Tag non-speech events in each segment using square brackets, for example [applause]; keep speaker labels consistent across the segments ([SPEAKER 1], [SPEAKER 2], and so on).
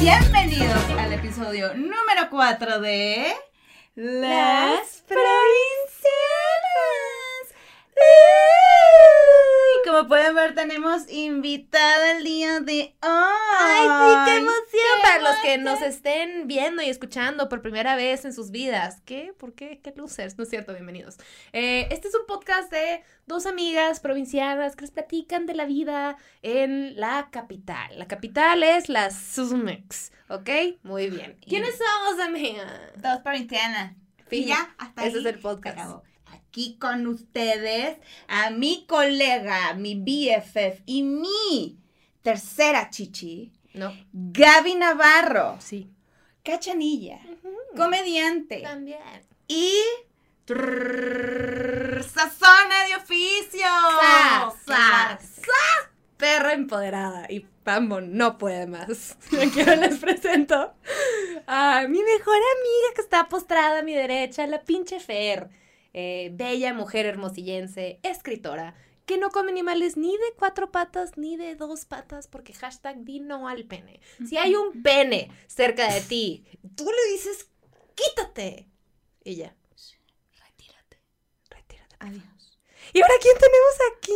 [SPEAKER 1] Bienvenidos al episodio número 4 de
[SPEAKER 2] Las.
[SPEAKER 1] Como pueden ver, tenemos invitada el día de hoy.
[SPEAKER 2] ¡Ay, sí, qué emoción!
[SPEAKER 1] qué
[SPEAKER 2] Para los que nos estén viendo y escuchando por primera vez en sus vidas. ¿Qué? ¿Por qué? ¿Qué losers? No es cierto, bienvenidos. Eh, este es un podcast de dos amigas provincianas que les platican de la vida en la capital. La capital es la Susmex, ¿ok? Muy bien. ¿Quiénes somos, amiga?
[SPEAKER 1] Dos provincianas.
[SPEAKER 2] Fin.
[SPEAKER 1] Y ya, hasta
[SPEAKER 2] Ese
[SPEAKER 1] ahí
[SPEAKER 2] es el podcast.
[SPEAKER 1] acabó. Aquí con ustedes, a mi colega, mi BFF y mi tercera chichi,
[SPEAKER 2] No.
[SPEAKER 1] Gaby Navarro,
[SPEAKER 2] Sí.
[SPEAKER 1] cachanilla, comediante
[SPEAKER 2] También.
[SPEAKER 1] y trrr, sazona de oficio.
[SPEAKER 2] Sa,
[SPEAKER 1] Sa,
[SPEAKER 2] sa, Perra empoderada y Pambo no puede más. [laughs] Aquí les presento a mi mejor amiga que está postrada a mi derecha, la pinche Fer. Eh, bella mujer hermosillense, escritora, que no come animales ni de cuatro patas ni de dos patas porque hashtag di no al pene. Si hay un [laughs] pene cerca de ti, tú le dices, quítate. Y ya, retírate, retírate.
[SPEAKER 1] Adiós.
[SPEAKER 2] ¿Y ahora quién tenemos aquí?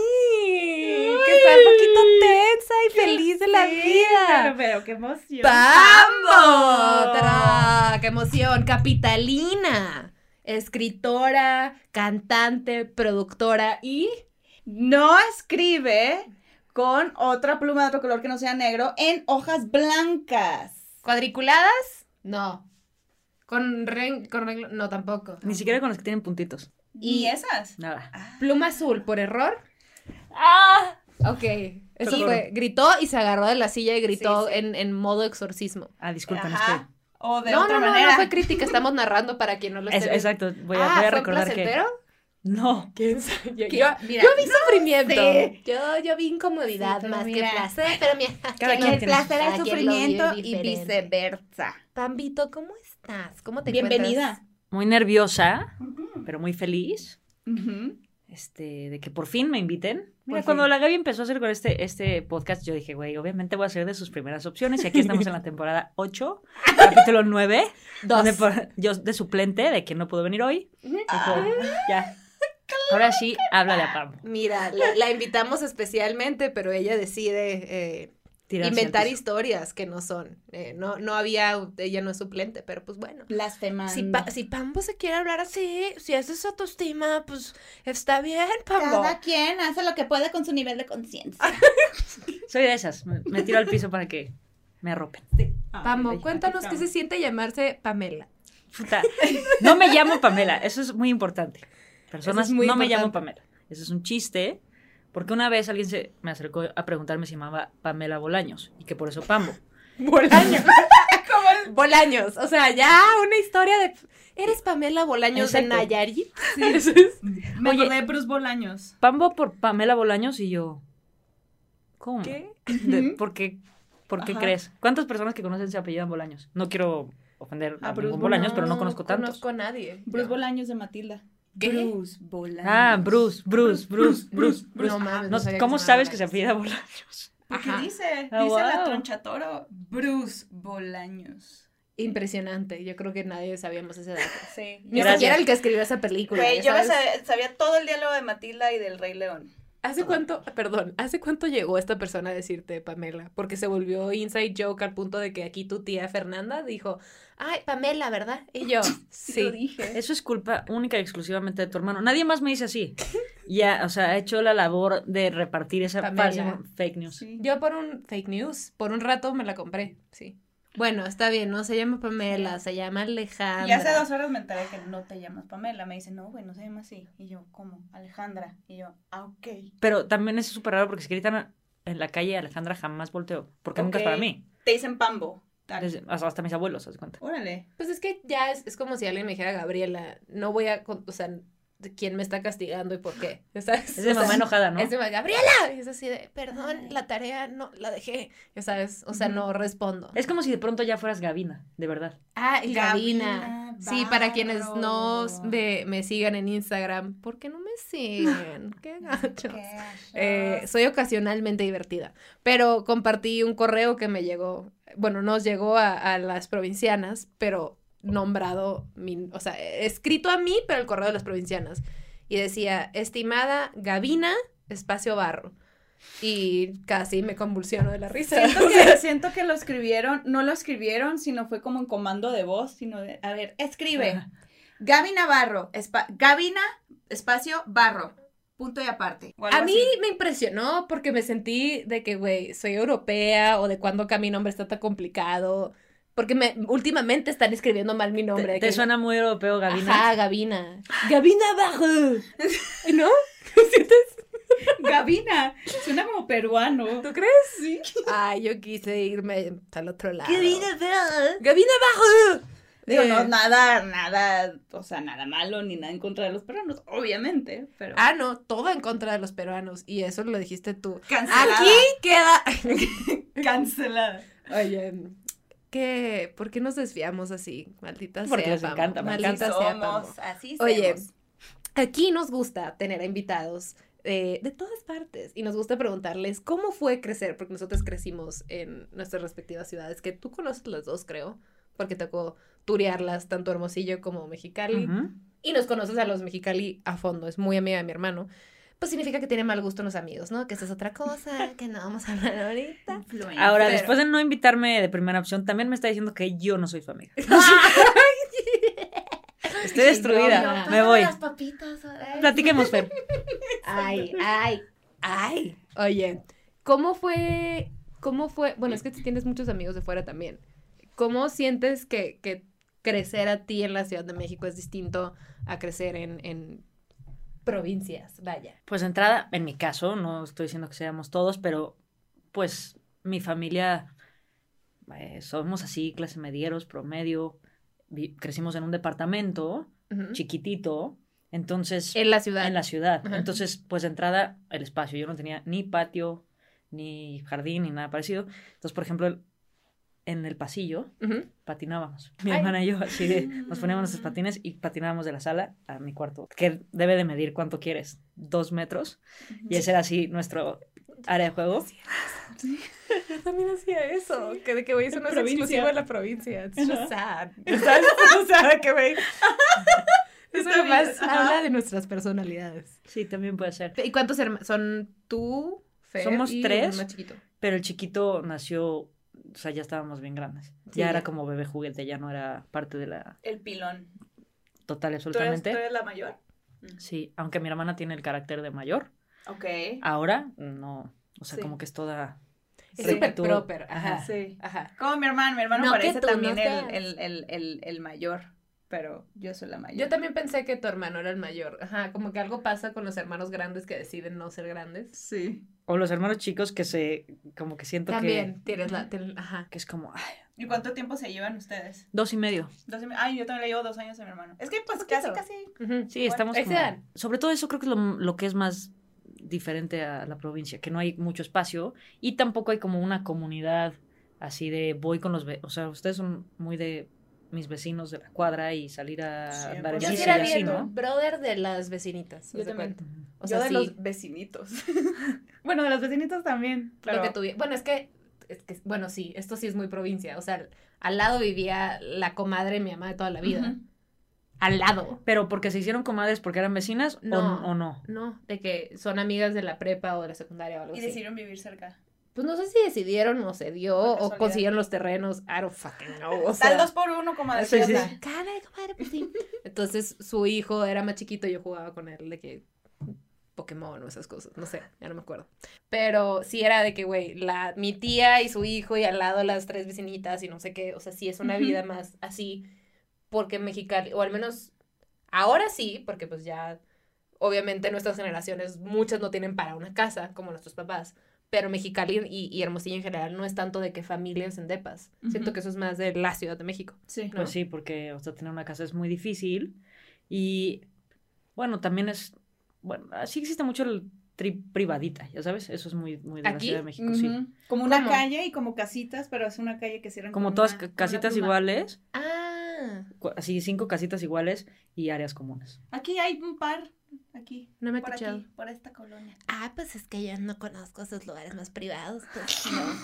[SPEAKER 2] Que está un poquito tensa y feliz de la vida.
[SPEAKER 1] Pero, pero qué emoción.
[SPEAKER 2] ¡Pambo! ¡Qué emoción! Capitalina. Escritora, cantante, productora y...
[SPEAKER 1] No escribe con otra pluma de otro color que no sea negro en hojas blancas.
[SPEAKER 2] ¿Cuadriculadas? No. ¿Con, ren- con reglo- No, tampoco.
[SPEAKER 3] Ni siquiera con los que tienen puntitos.
[SPEAKER 1] ¿Y esas?
[SPEAKER 3] Nada.
[SPEAKER 2] Pluma azul, por error. ¡Ah! Ok. Eso fue. Gritó y se agarró de la silla y gritó
[SPEAKER 1] Sí, sí.
[SPEAKER 2] En, en modo exorcismo.
[SPEAKER 3] Ah, disculpen,
[SPEAKER 1] Ajá. O de
[SPEAKER 2] no,
[SPEAKER 1] otra
[SPEAKER 2] no, no,
[SPEAKER 1] manera.
[SPEAKER 2] no fue crítica, estamos narrando para quien no lo esté
[SPEAKER 3] exacto. Voy a,
[SPEAKER 2] ah,
[SPEAKER 3] voy a
[SPEAKER 2] ¿fue
[SPEAKER 3] recordar que.
[SPEAKER 2] placentero?
[SPEAKER 3] No.
[SPEAKER 2] ¿Quién sabe? Yo,
[SPEAKER 1] ¿Qué?
[SPEAKER 2] yo,
[SPEAKER 1] Mira,
[SPEAKER 2] yo vi sufrimiento.
[SPEAKER 1] sé.
[SPEAKER 2] Yo, yo vi incomodidad
[SPEAKER 1] Sí,
[SPEAKER 2] más
[SPEAKER 1] mira.
[SPEAKER 2] que placer, pero mira,
[SPEAKER 3] Cada
[SPEAKER 1] Que
[SPEAKER 3] quien
[SPEAKER 1] el
[SPEAKER 3] tiene
[SPEAKER 1] placer es sufrimiento y viceversa.
[SPEAKER 2] Pambito, ¿cómo estás? ¿Cómo te
[SPEAKER 1] Bienvenida.
[SPEAKER 2] encuentras?
[SPEAKER 3] Muy nerviosa, pero muy feliz.
[SPEAKER 1] Ujú.
[SPEAKER 3] Este, de que por fin me inviten. Mira, cuando la Gaby empezó a hacer con este, este podcast, yo dije, güey, obviamente voy a ser de sus primeras opciones. Y aquí estamos en la temporada 8, [laughs] capítulo 9,
[SPEAKER 2] Dos.
[SPEAKER 3] donde por- yo de suplente, de que no pudo venir hoy. Dijo, ya. Ahora sí, háblale a Pam.
[SPEAKER 2] Mira, la, la invitamos especialmente, pero ella decide eh, inventar historias que no son. Eh, no, no había, ella no es suplente, pero pues bueno.
[SPEAKER 1] Blasfemando.
[SPEAKER 2] Si, Pa- si Pambo se quiere hablar así, si esa es autoestima, pues está bien, Pambo.
[SPEAKER 1] Cada quien hace lo que puede con su nivel de conciencia. [laughs]
[SPEAKER 3] Soy de esas. Me, me tiro al piso para que me arropen.
[SPEAKER 2] Pambo,
[SPEAKER 3] Ay,
[SPEAKER 2] cuéntanos qué se siente llamarse Pamela.
[SPEAKER 3] Puta. No me llamo Pamela, eso es muy importante. Personas,
[SPEAKER 2] Eso es muy
[SPEAKER 3] no me llamo
[SPEAKER 2] importante.
[SPEAKER 3] Pamela. Eso es un chiste, porque una vez alguien se me acercó a preguntarme si llamaba Pamela Bolaños y que por eso Pambo. [laughs]
[SPEAKER 2] Bolaños. [laughs] Bolaños. O sea, ya una historia de. ¿Eres Pamela Bolaños de. Nayarit? [laughs]
[SPEAKER 1] Me
[SPEAKER 3] Oye.
[SPEAKER 1] acordé de Bruce Bolaños.
[SPEAKER 3] Pambo por Pamela Bolaños y yo. ¿Cómo?
[SPEAKER 2] ¿Qué?
[SPEAKER 3] De-. ¿Por qué, por qué
[SPEAKER 1] Ajá.
[SPEAKER 3] crees? ¿Cuántas personas que conocen se apellidan Bolaños? No quiero ofender a,
[SPEAKER 1] A Bruce
[SPEAKER 3] ningún Bolaños, pero no conozco tantos.
[SPEAKER 2] conozco a nadie.
[SPEAKER 1] Bruce. Bolaños de Matilda.
[SPEAKER 2] ¿Qué?
[SPEAKER 1] Bruce Bolaños.
[SPEAKER 3] Ah, Bruce, Bruce, Bruce, Bruce, Bruce.
[SPEAKER 2] No mames.
[SPEAKER 3] No,
[SPEAKER 2] que
[SPEAKER 3] ¿Cómo sabes que se apellida Bolaños?
[SPEAKER 1] Porque
[SPEAKER 2] Ajá.
[SPEAKER 1] dice,
[SPEAKER 3] Ah,
[SPEAKER 1] dice la
[SPEAKER 3] wow.
[SPEAKER 1] tronchatoro, Bruce Bolaños.
[SPEAKER 2] Impresionante. Yo creo que nadie sabíamos ese dato.
[SPEAKER 1] Sí.
[SPEAKER 2] Ni siquiera el que escribió esa película.
[SPEAKER 1] Güey, yo sabía todo el diálogo de Matilda y del Rey León.
[SPEAKER 2] ¿Hace cuánto, perdón, hace cuánto llegó esta persona a decirte Pamela? Porque se volvió inside joke al punto de que aquí tu tía Fernanda dijo, ay, Pamela, ¿verdad? Y yo, [laughs]
[SPEAKER 1] Lo
[SPEAKER 2] sí.
[SPEAKER 1] dije.
[SPEAKER 3] Eso es culpa única y exclusivamente de tu hermano. Nadie más me dice así. [laughs] Ya, o sea, ha hecho la labor de repartir esa
[SPEAKER 2] Pamela.
[SPEAKER 3] fake news.
[SPEAKER 1] Sí.
[SPEAKER 2] Yo por un fake news, por un rato me la compré, sí. Bueno, está bien, no se llama Pamela, se llama Alejandra.
[SPEAKER 1] Y hace dos horas me enteré que no te llamas Pamela. Me dice, no, güey, no se llama así. Y yo, ¿cómo? Alejandra. Y yo, ah, ok.
[SPEAKER 3] Pero también es súper raro porque si gritan en la calle Alejandra jamás volteo. Porque nunca es para mí.
[SPEAKER 1] Te dicen Pambo.
[SPEAKER 3] Desde- hasta, hasta mis abuelos, haz de cuenta.
[SPEAKER 1] Órale.
[SPEAKER 2] Pues es que ya es, es como si alguien me dijera Gabriela, no voy a, con- o sea, quién me está castigando y por qué. ¿Sabes?
[SPEAKER 3] Es de
[SPEAKER 2] O sea,
[SPEAKER 3] mamá enojada, ¿no?
[SPEAKER 2] Es de mamá, Gabriela. Y es así de, perdón, la tarea no la dejé. Ya sabes, o sea, no respondo.
[SPEAKER 3] Es como si de pronto ya fueras Gavina, de verdad.
[SPEAKER 2] Ah, y Gabina.
[SPEAKER 1] Gabina
[SPEAKER 2] Sí, para quienes no me, me sigan en Instagram, ¿por qué no me siguen? [laughs] Qué gachos.
[SPEAKER 1] Qué
[SPEAKER 2] Eh, soy ocasionalmente divertida, pero compartí un correo que me llegó, bueno, nos llegó a, a las provincianas, pero nombrado, mi- o sea, escrito a mí, pero el correo de las provincianas. Y decía, estimada Gabina, espacio barro. Y casi me convulsiono de la risa.
[SPEAKER 1] Siento [laughs] que, siento que lo escribieron, no lo escribieron, sino fue como en comando de voz, sino de, a ver, escribe.
[SPEAKER 3] Ajá.
[SPEAKER 1] Gaby Navarro, espa- Gabina, espacio, barro, punto y aparte.
[SPEAKER 2] A mí
[SPEAKER 1] así.
[SPEAKER 2] me impresionó porque me sentí de que, güey, soy europea o de cuándo que mi nombre está tan complicado. Porque me, últimamente están escribiendo mal mi nombre.
[SPEAKER 3] ¿Te,
[SPEAKER 2] de
[SPEAKER 3] te
[SPEAKER 2] que-
[SPEAKER 3] suena muy europeo, Gavina?
[SPEAKER 2] Ajá, Gabina. Gabina Bajo. ¿No? ¿Sientes?
[SPEAKER 1] Gabina, suena como peruano.
[SPEAKER 2] ¿Tú crees?
[SPEAKER 1] Sí.
[SPEAKER 2] Ay, yo quise irme al otro lado.
[SPEAKER 3] Gavina,
[SPEAKER 2] Gabina Bajo.
[SPEAKER 1] Digo,
[SPEAKER 2] Eh,
[SPEAKER 1] no, nada, nada, o sea, nada malo ni nada en contra de los peruanos, obviamente, pero...
[SPEAKER 2] Ah, no, todo en contra de los peruanos. Y eso lo dijiste tú.
[SPEAKER 1] Cancelada.
[SPEAKER 2] Aquí queda. [laughs]
[SPEAKER 1] Cancelada.
[SPEAKER 2] Oye, ¿qué? ¿Por qué nos desviamos así? Maldita
[SPEAKER 3] Porque
[SPEAKER 2] sea.
[SPEAKER 3] les
[SPEAKER 2] Pamo.
[SPEAKER 3] encanta,
[SPEAKER 2] Maldita
[SPEAKER 1] Así
[SPEAKER 2] sea.
[SPEAKER 1] Somos, así
[SPEAKER 2] Oye,
[SPEAKER 1] somos.
[SPEAKER 2] Aquí nos gusta tener a invitados eh, de todas partes y nos gusta preguntarles cómo fue crecer, porque nosotros crecimos en nuestras respectivas ciudades, que tú conoces las dos, creo, porque tocó turearlas tanto Hermosillo como Mexicali,
[SPEAKER 3] Ujú.
[SPEAKER 2] y nos conoces a los Mexicali a fondo, es muy amiga de mi hermano. Pues significa que tiene mal gusto en los amigos, ¿no? Que esa es otra cosa que no vamos a hablar ahorita.
[SPEAKER 1] Influencer.
[SPEAKER 3] Ahora, después de no invitarme de primera opción, también me está diciendo que yo no soy su amiga. [laughs] Estoy destruida.
[SPEAKER 2] no,
[SPEAKER 3] me voy.
[SPEAKER 1] Las papitas. ay.
[SPEAKER 3] Platiquemos, Fer.
[SPEAKER 2] Ay, ay, ay. Oye, ¿cómo fue? ¿Cómo fue? Bueno, es que tienes muchos amigos de fuera también. ¿Cómo sientes que, que crecer a ti en la Ciudad de México es distinto a crecer en, en provincias? Vaya.
[SPEAKER 3] Pues de entrada, en mi caso, no estoy diciendo que seamos todos, pero pues mi familia eh, somos así, clase medieros, promedio. crecimos en un departamento chiquitito, entonces
[SPEAKER 2] En la ciudad.
[SPEAKER 3] en la ciudad. Entonces, pues de entrada, el espacio. Yo no tenía ni patio, ni jardín, ni nada parecido. Entonces, por ejemplo, el- en el pasillo
[SPEAKER 2] Ujú.
[SPEAKER 3] patinábamos. Mi
[SPEAKER 2] Ay.
[SPEAKER 3] hermana y yo, así de, nos poníamos nuestros patines y patinábamos de la sala a mi cuarto, que debe de medir cuánto quieres, dos metros. Y ese era así nuestro área de juego. [laughs]
[SPEAKER 2] Yo también hacía eso. Que de que güey, eso no es exclusivo de la provincia. It's just sad. ¿Sabes? O sea, que güey. [laughs] Eso
[SPEAKER 1] ajá.
[SPEAKER 2] habla de nuestras personalidades.
[SPEAKER 3] Sí, también puede ser.
[SPEAKER 2] ¿Y cuántos hermanos? ¿Son tú, Fer
[SPEAKER 3] Somos
[SPEAKER 2] y
[SPEAKER 3] tres.
[SPEAKER 2] más chiquito?
[SPEAKER 3] Pero el chiquito nació, o sea, ya estábamos bien grandes.
[SPEAKER 2] Sí,
[SPEAKER 3] ya
[SPEAKER 2] ya.
[SPEAKER 3] era como bebé juguete, ya no era parte de la
[SPEAKER 1] El pilón.
[SPEAKER 3] total y
[SPEAKER 1] ¿Tú eres,
[SPEAKER 3] absolutamente.
[SPEAKER 1] tú eres la mayor?
[SPEAKER 3] Sí, aunque mi hermana tiene el carácter de mayor,
[SPEAKER 1] Ok.
[SPEAKER 3] ahora no. O sea,
[SPEAKER 1] Sí.
[SPEAKER 3] como que es toda.
[SPEAKER 2] Es
[SPEAKER 1] Sí.
[SPEAKER 2] súper proper. Ajá.
[SPEAKER 3] Ajá.
[SPEAKER 1] Sí.
[SPEAKER 2] Ajá.
[SPEAKER 1] Como mi hermano, mi hermano
[SPEAKER 2] No,
[SPEAKER 1] parece
[SPEAKER 2] no
[SPEAKER 1] también el,
[SPEAKER 2] seas.
[SPEAKER 1] el, el, el, el mayor, pero yo soy la mayor.
[SPEAKER 2] Yo también pensé que tu hermano era el mayor. Ajá, como que algo pasa con los hermanos grandes que deciden no ser grandes.
[SPEAKER 1] Sí.
[SPEAKER 3] O los hermanos chicos que se. Como que siento
[SPEAKER 2] También tienes la... tienes- ajá.
[SPEAKER 3] que. Que es como. Ay,
[SPEAKER 1] ¿Y cuánto tiempo se llevan ustedes?
[SPEAKER 3] dos y medio.
[SPEAKER 1] Dos y me- Ay, yo también le llevo dos años a mi hermano. Es que pues
[SPEAKER 2] Poquito.
[SPEAKER 1] casi, casi.
[SPEAKER 3] Sí,
[SPEAKER 1] Igual.
[SPEAKER 3] estamos. Como- sobre todo eso creo que es lo, lo que es más diferente a la provincia, que no hay mucho espacio y tampoco hay como una comunidad así de voy con los. O sea, ustedes son muy de mis vecinos de la cuadra y salir a
[SPEAKER 1] Sí,
[SPEAKER 3] andar en
[SPEAKER 1] pues
[SPEAKER 2] Yo
[SPEAKER 1] sí,
[SPEAKER 3] y
[SPEAKER 2] era
[SPEAKER 3] así,
[SPEAKER 2] bien
[SPEAKER 3] ¿no?
[SPEAKER 2] brother de las vecinitas.
[SPEAKER 1] Yo también.
[SPEAKER 2] O sea,
[SPEAKER 1] yo de
[SPEAKER 2] sí,
[SPEAKER 1] los vecinitos. [laughs] bueno, de los vecinitos también.
[SPEAKER 2] lo
[SPEAKER 1] Pero...
[SPEAKER 2] que tuvi- Bueno, es que, es que, bueno, sí, esto sí es muy provincia. O sea, al lado vivía la comadre de mi mamá de toda la vida. Al lado.
[SPEAKER 3] Pero porque se hicieron comadres porque eran vecinas o-
[SPEAKER 2] No.
[SPEAKER 3] o, no.
[SPEAKER 2] No, de que son amigas de la prepa o de la secundaria o algo
[SPEAKER 1] Y
[SPEAKER 2] así.
[SPEAKER 1] decidieron vivir cerca.
[SPEAKER 2] Pues no sé si decidieron o se dio o consiguieron los terrenos. I don't fucking know. O
[SPEAKER 1] Tal dos por uno, como decía.
[SPEAKER 3] sí, sí.
[SPEAKER 2] Comadre, pues sí. Entonces su hijo era más chiquito y yo jugaba con él de que Pokémon o esas cosas, no sé, ya no me acuerdo. Pero sí era de que, güey, la, mi tía y su hijo y al lado las tres vecinitas y no sé qué, o sea, sí es una vida más así, porque en Mexicali, o al menos ahora sí, porque pues ya, obviamente nuestras generaciones, muchas no tienen para una casa, como nuestros papás, pero Mexicali y, y Hermosillo en general no es tanto de que familias en depas, siento que eso es más de la Ciudad de México.
[SPEAKER 1] Sí.
[SPEAKER 2] ¿no?
[SPEAKER 3] Pues sí, porque o sea, tener una casa es muy difícil y Bueno, también es, bueno, sí existe mucho el trip privadita, ya sabes, eso es muy, muy de la. Ciudad de México, sí.
[SPEAKER 1] Como una
[SPEAKER 2] ¿Cómo?
[SPEAKER 1] calle y como casitas, pero es una calle que cierran
[SPEAKER 3] Como
[SPEAKER 1] con
[SPEAKER 3] todas
[SPEAKER 1] una- una
[SPEAKER 3] casitas iguales,
[SPEAKER 2] Ah,
[SPEAKER 3] así cinco casitas iguales y áreas comunes.
[SPEAKER 1] Aquí hay un par, aquí.
[SPEAKER 2] no me he
[SPEAKER 1] por
[SPEAKER 2] escuchado.
[SPEAKER 1] aquí, por esta colonia.
[SPEAKER 2] Ah, pues es que yo no conozco esos lugares más privados. Pues [laughs] no.
[SPEAKER 1] No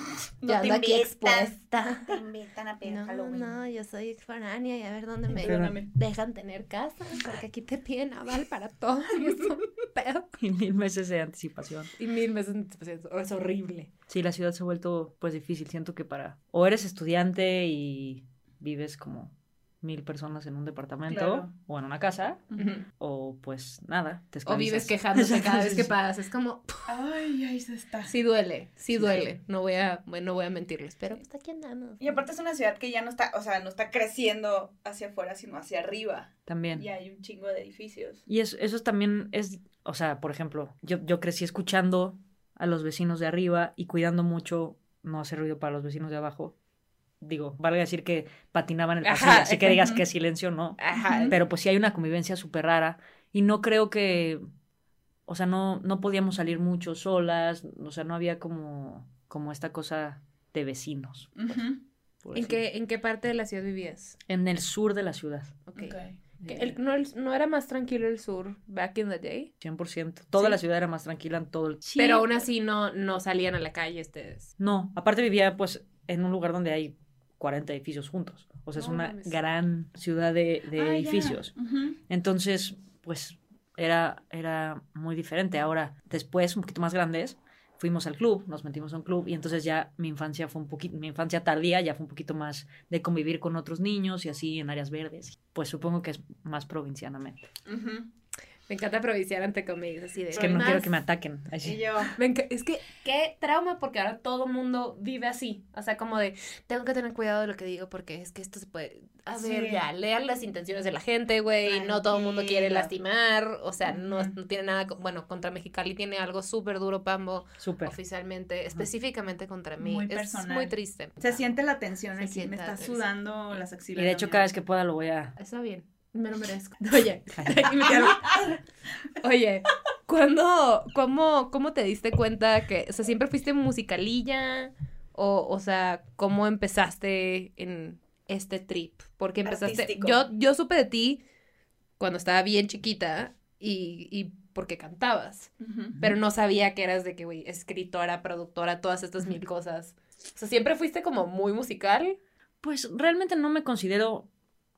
[SPEAKER 2] Yo
[SPEAKER 1] te
[SPEAKER 2] ando aquí expuesta.
[SPEAKER 1] Te invitan a pedir
[SPEAKER 2] No,
[SPEAKER 1] Halloween.
[SPEAKER 2] no, yo soy foránea y a ver dónde me
[SPEAKER 1] Perdóname.
[SPEAKER 2] dejan tener casa, porque aquí te piden aval para todo [laughs] y es un pedo.
[SPEAKER 3] Y mil meses de anticipación.
[SPEAKER 2] Y mil meses de anticipación, es horrible.
[SPEAKER 3] Sí, la ciudad se ha vuelto pues difícil. Siento que para o eres estudiante y vives como mil personas en un departamento
[SPEAKER 1] Claro.
[SPEAKER 3] o en una casa, o pues nada, te
[SPEAKER 2] O vives
[SPEAKER 3] esclavizas.
[SPEAKER 2] quejándote cada vez que [laughs]
[SPEAKER 3] sí.
[SPEAKER 2] pasas, es como,
[SPEAKER 1] Ay, ahí se está.
[SPEAKER 2] sí duele, sí
[SPEAKER 1] Sí.
[SPEAKER 2] duele, no voy a, bueno, no voy a mentirles, pero pues aquí andamos.
[SPEAKER 1] Y aparte es una ciudad que ya no está, o sea, no está creciendo hacia afuera, sino hacia arriba.
[SPEAKER 3] También.
[SPEAKER 1] Y hay un chingo de edificios.
[SPEAKER 3] Y eso, eso también es, o sea, por ejemplo, yo, yo crecí escuchando a los vecinos de arriba y cuidando mucho no hacer ruido para los vecinos de abajo. Digo, valga decir que patinaban en el
[SPEAKER 2] Ajá,
[SPEAKER 3] pasillo, así que digas que [laughs] silencio, ¿no?
[SPEAKER 2] Ajá,
[SPEAKER 3] Pero pues sí hay una convivencia súper rara y no creo que, o sea, no, no podíamos salir mucho solas, o sea, no había como, como esta cosa de vecinos. Por
[SPEAKER 2] ¿En qué, ¿En qué parte de la ciudad vivías?
[SPEAKER 3] En el sur de la ciudad,
[SPEAKER 2] Ok.
[SPEAKER 1] Ok.
[SPEAKER 2] ¿Que el- no, el- ¿No era más tranquilo el sur back in the day?
[SPEAKER 3] 100%. Toda
[SPEAKER 2] Sí.
[SPEAKER 3] la ciudad era más tranquila en todo el...
[SPEAKER 2] Pero aún así no, no salían a la calle ustedes.
[SPEAKER 3] No, aparte vivía pues en un lugar donde hay 40 edificios juntos. O sea, es una gran ciudad de, de
[SPEAKER 1] Ah,
[SPEAKER 3] edificios. Entonces, pues era, era muy diferente. Ahora, después, un poquito más grandes, fuimos al club, nos metimos a un club y entonces ya mi infancia fue un poquito, mi infancia tardía ya fue un poquito más de convivir con otros niños y así en áreas verdes. Pues supongo que es más provincianamente.
[SPEAKER 1] Ujú.
[SPEAKER 2] Me encanta provinciar ante comedias así de...
[SPEAKER 3] Es que no
[SPEAKER 2] más-
[SPEAKER 3] quiero que me ataquen. Así.
[SPEAKER 1] Y yo,
[SPEAKER 2] Me es que qué trauma porque ahora todo mundo vive así. O sea, como de, tengo que tener cuidado de lo que digo porque es que esto se puede... A ver, ya, lean las intenciones de la gente, güey. No todo el mundo quiere lastimar. O sea, no, tiene nada... Bueno, contra Mexicali tiene algo súper duro, Pambo,
[SPEAKER 3] Súper.
[SPEAKER 2] oficialmente. Específicamente contra mí.
[SPEAKER 1] Muy
[SPEAKER 2] es
[SPEAKER 1] personal.
[SPEAKER 2] muy triste.
[SPEAKER 1] se siente la tensión
[SPEAKER 2] Se
[SPEAKER 1] aquí, me está sudando las
[SPEAKER 3] Y
[SPEAKER 1] axilas.
[SPEAKER 3] de hecho, cada vez que pueda lo voy a...
[SPEAKER 2] Está bien. Me lo merezco. [laughs] Oye, [laughs] [laughs] Oye, ¿cuándo, cómo, ¿cómo te diste cuenta que, o sea, siempre fuiste musicalilla? O, o sea, ¿cómo empezaste en este trip? Porque empezaste,
[SPEAKER 1] Artístico.
[SPEAKER 2] yo, yo supe de ti cuando estaba bien chiquita y, y porque cantabas, pero no sabía que eras de que, güey, escritora, productora, todas estas mil cosas. O sea, siempre fuiste como muy musical.
[SPEAKER 3] Pues realmente no me considero,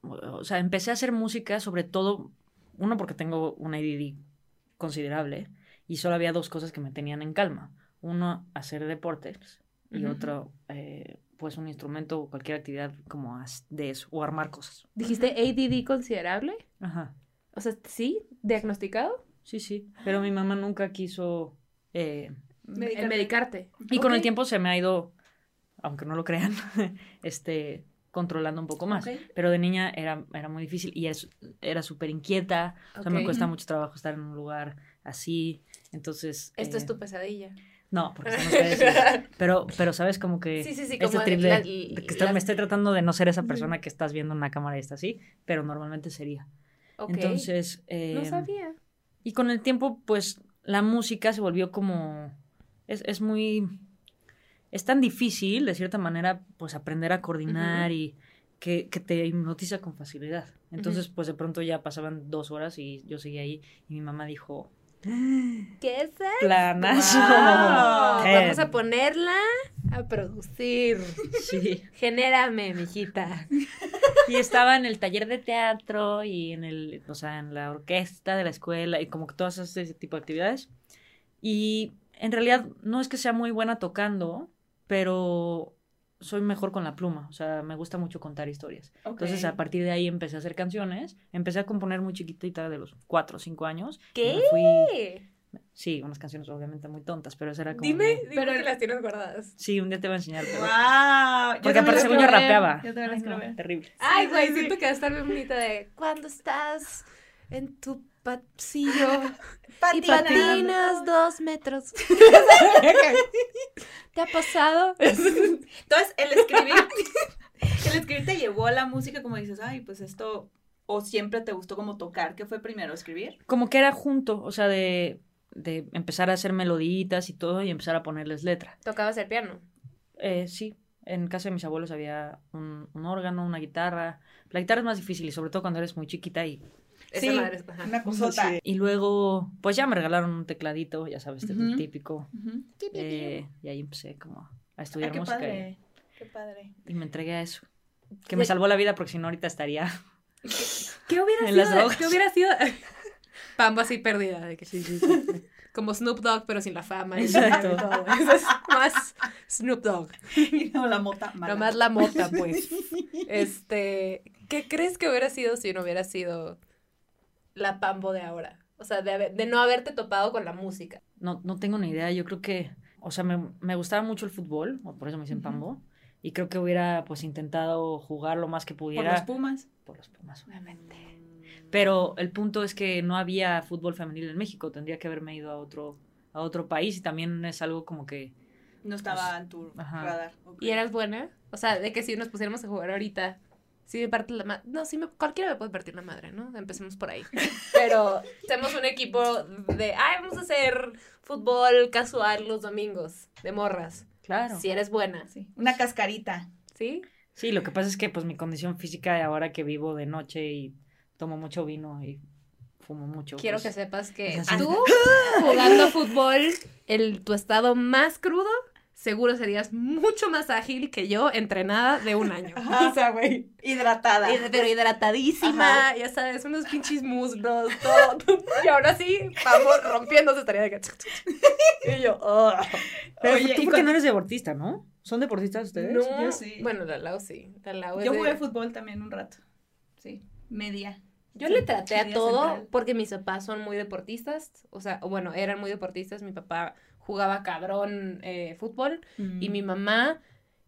[SPEAKER 3] o sea, empecé a hacer música sobre todo, uno porque tengo un ADD considerable y solo había dos cosas que me tenían en calma. Uno, hacer deportes y otro, eh, pues un instrumento o cualquier actividad como de eso, o armar cosas.
[SPEAKER 2] ¿Dijiste ADD considerable?
[SPEAKER 3] Ajá,
[SPEAKER 2] O sea, ¿sí? ¿Diagnosticado?
[SPEAKER 3] sí, sí, pero mi mamá nunca quiso... eh,
[SPEAKER 2] medicarte.
[SPEAKER 3] y con el tiempo se me ha ido, aunque no lo crean, [laughs] este controlando un poco más. Pero de niña era, era muy difícil y es, era súper inquieta. O sea, me cuesta mucho trabajo estar en un lugar así. Entonces.
[SPEAKER 2] Esto es
[SPEAKER 3] eh,
[SPEAKER 2] tu pesadilla.
[SPEAKER 3] No, porque están ustedes. [laughs] pero, pero sabes como que.
[SPEAKER 2] Sí, sí, sí,
[SPEAKER 3] este
[SPEAKER 2] como
[SPEAKER 3] trip de,
[SPEAKER 2] la-
[SPEAKER 3] de que estoy- me estoy tratando de no ser esa persona que estás viendo en una cámara y está así, pero normalmente sería.
[SPEAKER 2] Ok.
[SPEAKER 3] Entonces.
[SPEAKER 2] no
[SPEAKER 3] eh,
[SPEAKER 2] sabía.
[SPEAKER 3] y con el tiempo, pues, la música se volvió como. Es, es muy. Es tan difícil, de cierta manera, pues, aprender a coordinar y que, que te hipnotiza con facilidad. Entonces, pues, de pronto ya pasaban dos horas y yo seguía ahí y mi mamá dijo.
[SPEAKER 2] ¿Qué es eso?
[SPEAKER 3] Planazo.
[SPEAKER 1] Wow.
[SPEAKER 2] Vamos a ponerla a producir.
[SPEAKER 3] Sí.
[SPEAKER 2] Genérame, mijita.
[SPEAKER 3] Y estaba en el taller de teatro y en el, o sea, en la orquesta de la escuela y como que todas ese tipo de actividades. Y en realidad no es que sea muy buena tocando, pero soy mejor con la pluma, o sea, me gusta mucho contar historias. Entonces, a partir de ahí empecé a hacer canciones, empecé a componer muy chiquitita de los cuatro o cinco años. y
[SPEAKER 2] ¿Qué?
[SPEAKER 3] me fui- sí, unas canciones obviamente muy tontas, pero eso era como...
[SPEAKER 2] Dime, dime que las tienes guardadas.
[SPEAKER 3] Sí, un día te voy a enseñar. pero-
[SPEAKER 1] ¡Wow!
[SPEAKER 3] Porque aparte según yo rapeaba.
[SPEAKER 1] Yo también las
[SPEAKER 3] no, terrible.
[SPEAKER 2] Ay, güey,
[SPEAKER 1] sí,
[SPEAKER 2] siento que va a estar bien bonita de cuando estás en tu pasillo [laughs] y
[SPEAKER 1] Patina.
[SPEAKER 2] patinas dos metros. [laughs] ¿Te ha pasado? [laughs]
[SPEAKER 1] Entonces, el escribir, el escribir te llevó a la música como dices, ay, pues esto, ¿O siempre te gustó como tocar? ¿Qué fue primero, escribir?
[SPEAKER 3] Como que era junto, o sea, de, de empezar a hacer meloditas y todo y empezar a ponerles letra.
[SPEAKER 2] ¿Tocabas el piano?
[SPEAKER 3] Eh, sí, en casa de mis abuelos había un, un órgano, una guitarra. La guitarra es más difícil y sobre todo cuando eres muy chiquita y
[SPEAKER 2] Esa
[SPEAKER 1] Sí,
[SPEAKER 2] madre es- ajá.
[SPEAKER 1] Una cosota.
[SPEAKER 3] Sí. Y luego, pues ya me regalaron un tecladito, ya sabes, el
[SPEAKER 1] Ujú.
[SPEAKER 3] típico.
[SPEAKER 1] Ujú.
[SPEAKER 3] eh, y ahí empecé como a
[SPEAKER 1] Ay,
[SPEAKER 3] estudiar
[SPEAKER 1] qué
[SPEAKER 3] música
[SPEAKER 1] padre. Qué padre.
[SPEAKER 3] y, y me entregué a eso. Que me salvó la vida porque si no ahorita estaría... [laughs]
[SPEAKER 2] ¿Qué hubiera [laughs]
[SPEAKER 3] En las
[SPEAKER 2] sido?
[SPEAKER 3] drogas.
[SPEAKER 2] ¿Qué hubiera sido? [laughs] Pambo así perdida. de que- Como Snoop Dogg, pero sin la fama. y
[SPEAKER 3] Exacto.
[SPEAKER 2] todo. Eso es más Snoop Dogg.
[SPEAKER 1] Y no, la mota mala.
[SPEAKER 2] Nomás la mota, pues. Este, ¿qué crees que hubiera sido si no hubiera sido la Pambo de ahora? O sea, de, haber- de no haberte topado con la música.
[SPEAKER 3] No, no tengo ni idea, yo creo que... O sea, me, me gustaba mucho el fútbol, por eso me dicen
[SPEAKER 1] Ujú.
[SPEAKER 3] Pambo. Y creo que hubiera pues intentado jugar lo más que
[SPEAKER 1] Por
[SPEAKER 3] pudiera.
[SPEAKER 1] los Pumas.
[SPEAKER 3] Por los Pumas, obviamente. Pero el punto es que no había fútbol femenil en México, tendría que haberme ido a otro, a otro país y también es algo como que...
[SPEAKER 1] No estaba en tu
[SPEAKER 3] Ajá.
[SPEAKER 1] radar. ok.
[SPEAKER 2] ¿Y eras buena? O sea, de que si nos pusiéramos a jugar ahorita, sí me parte la madre. No, sí me, cualquiera me puede partir la madre, ¿no? Empecemos por ahí. [laughs] Pero hacemos un equipo de, ay, vamos a hacer fútbol casual los domingos, de morras.
[SPEAKER 3] Claro.
[SPEAKER 2] Si eres buena,
[SPEAKER 1] Sí. Una cascarita.
[SPEAKER 2] ¿sí?
[SPEAKER 3] Sí, lo que pasa es que pues mi condición física ahora que vivo de noche y tomo mucho vino y fumo mucho.
[SPEAKER 2] Quiero
[SPEAKER 3] pues,
[SPEAKER 2] que sepas que
[SPEAKER 3] es así.
[SPEAKER 2] tú, jugando fútbol, el, tu estado más crudo, seguro serías mucho más ágil que yo, entrenada de un año.
[SPEAKER 1] Ajá. [laughs]
[SPEAKER 2] O sea, güey.
[SPEAKER 1] Hidratada.
[SPEAKER 2] Hid- Pero hidratadísima, ya sabes, unos pinches muslos, todo. Y ahora sí, vamos rompiéndose estaría de que. Y yo, oh.
[SPEAKER 3] Pero
[SPEAKER 1] Oye,
[SPEAKER 3] tú
[SPEAKER 1] y
[SPEAKER 3] porque
[SPEAKER 1] con-
[SPEAKER 3] no eres deportista, ¿no? ¿Son deportistas ustedes?
[SPEAKER 2] No,
[SPEAKER 1] Yo sí.
[SPEAKER 2] Bueno, la Lau sí. La Lau es
[SPEAKER 1] Yo
[SPEAKER 2] de-
[SPEAKER 1] jugué fútbol también un rato. Sí. Media.
[SPEAKER 2] Yo le traté a todo
[SPEAKER 1] central.
[SPEAKER 2] porque mis papás son muy deportistas. O sea, o bueno, eran muy deportistas. Mi papá jugaba cabrón eh, fútbol. Y mi mamá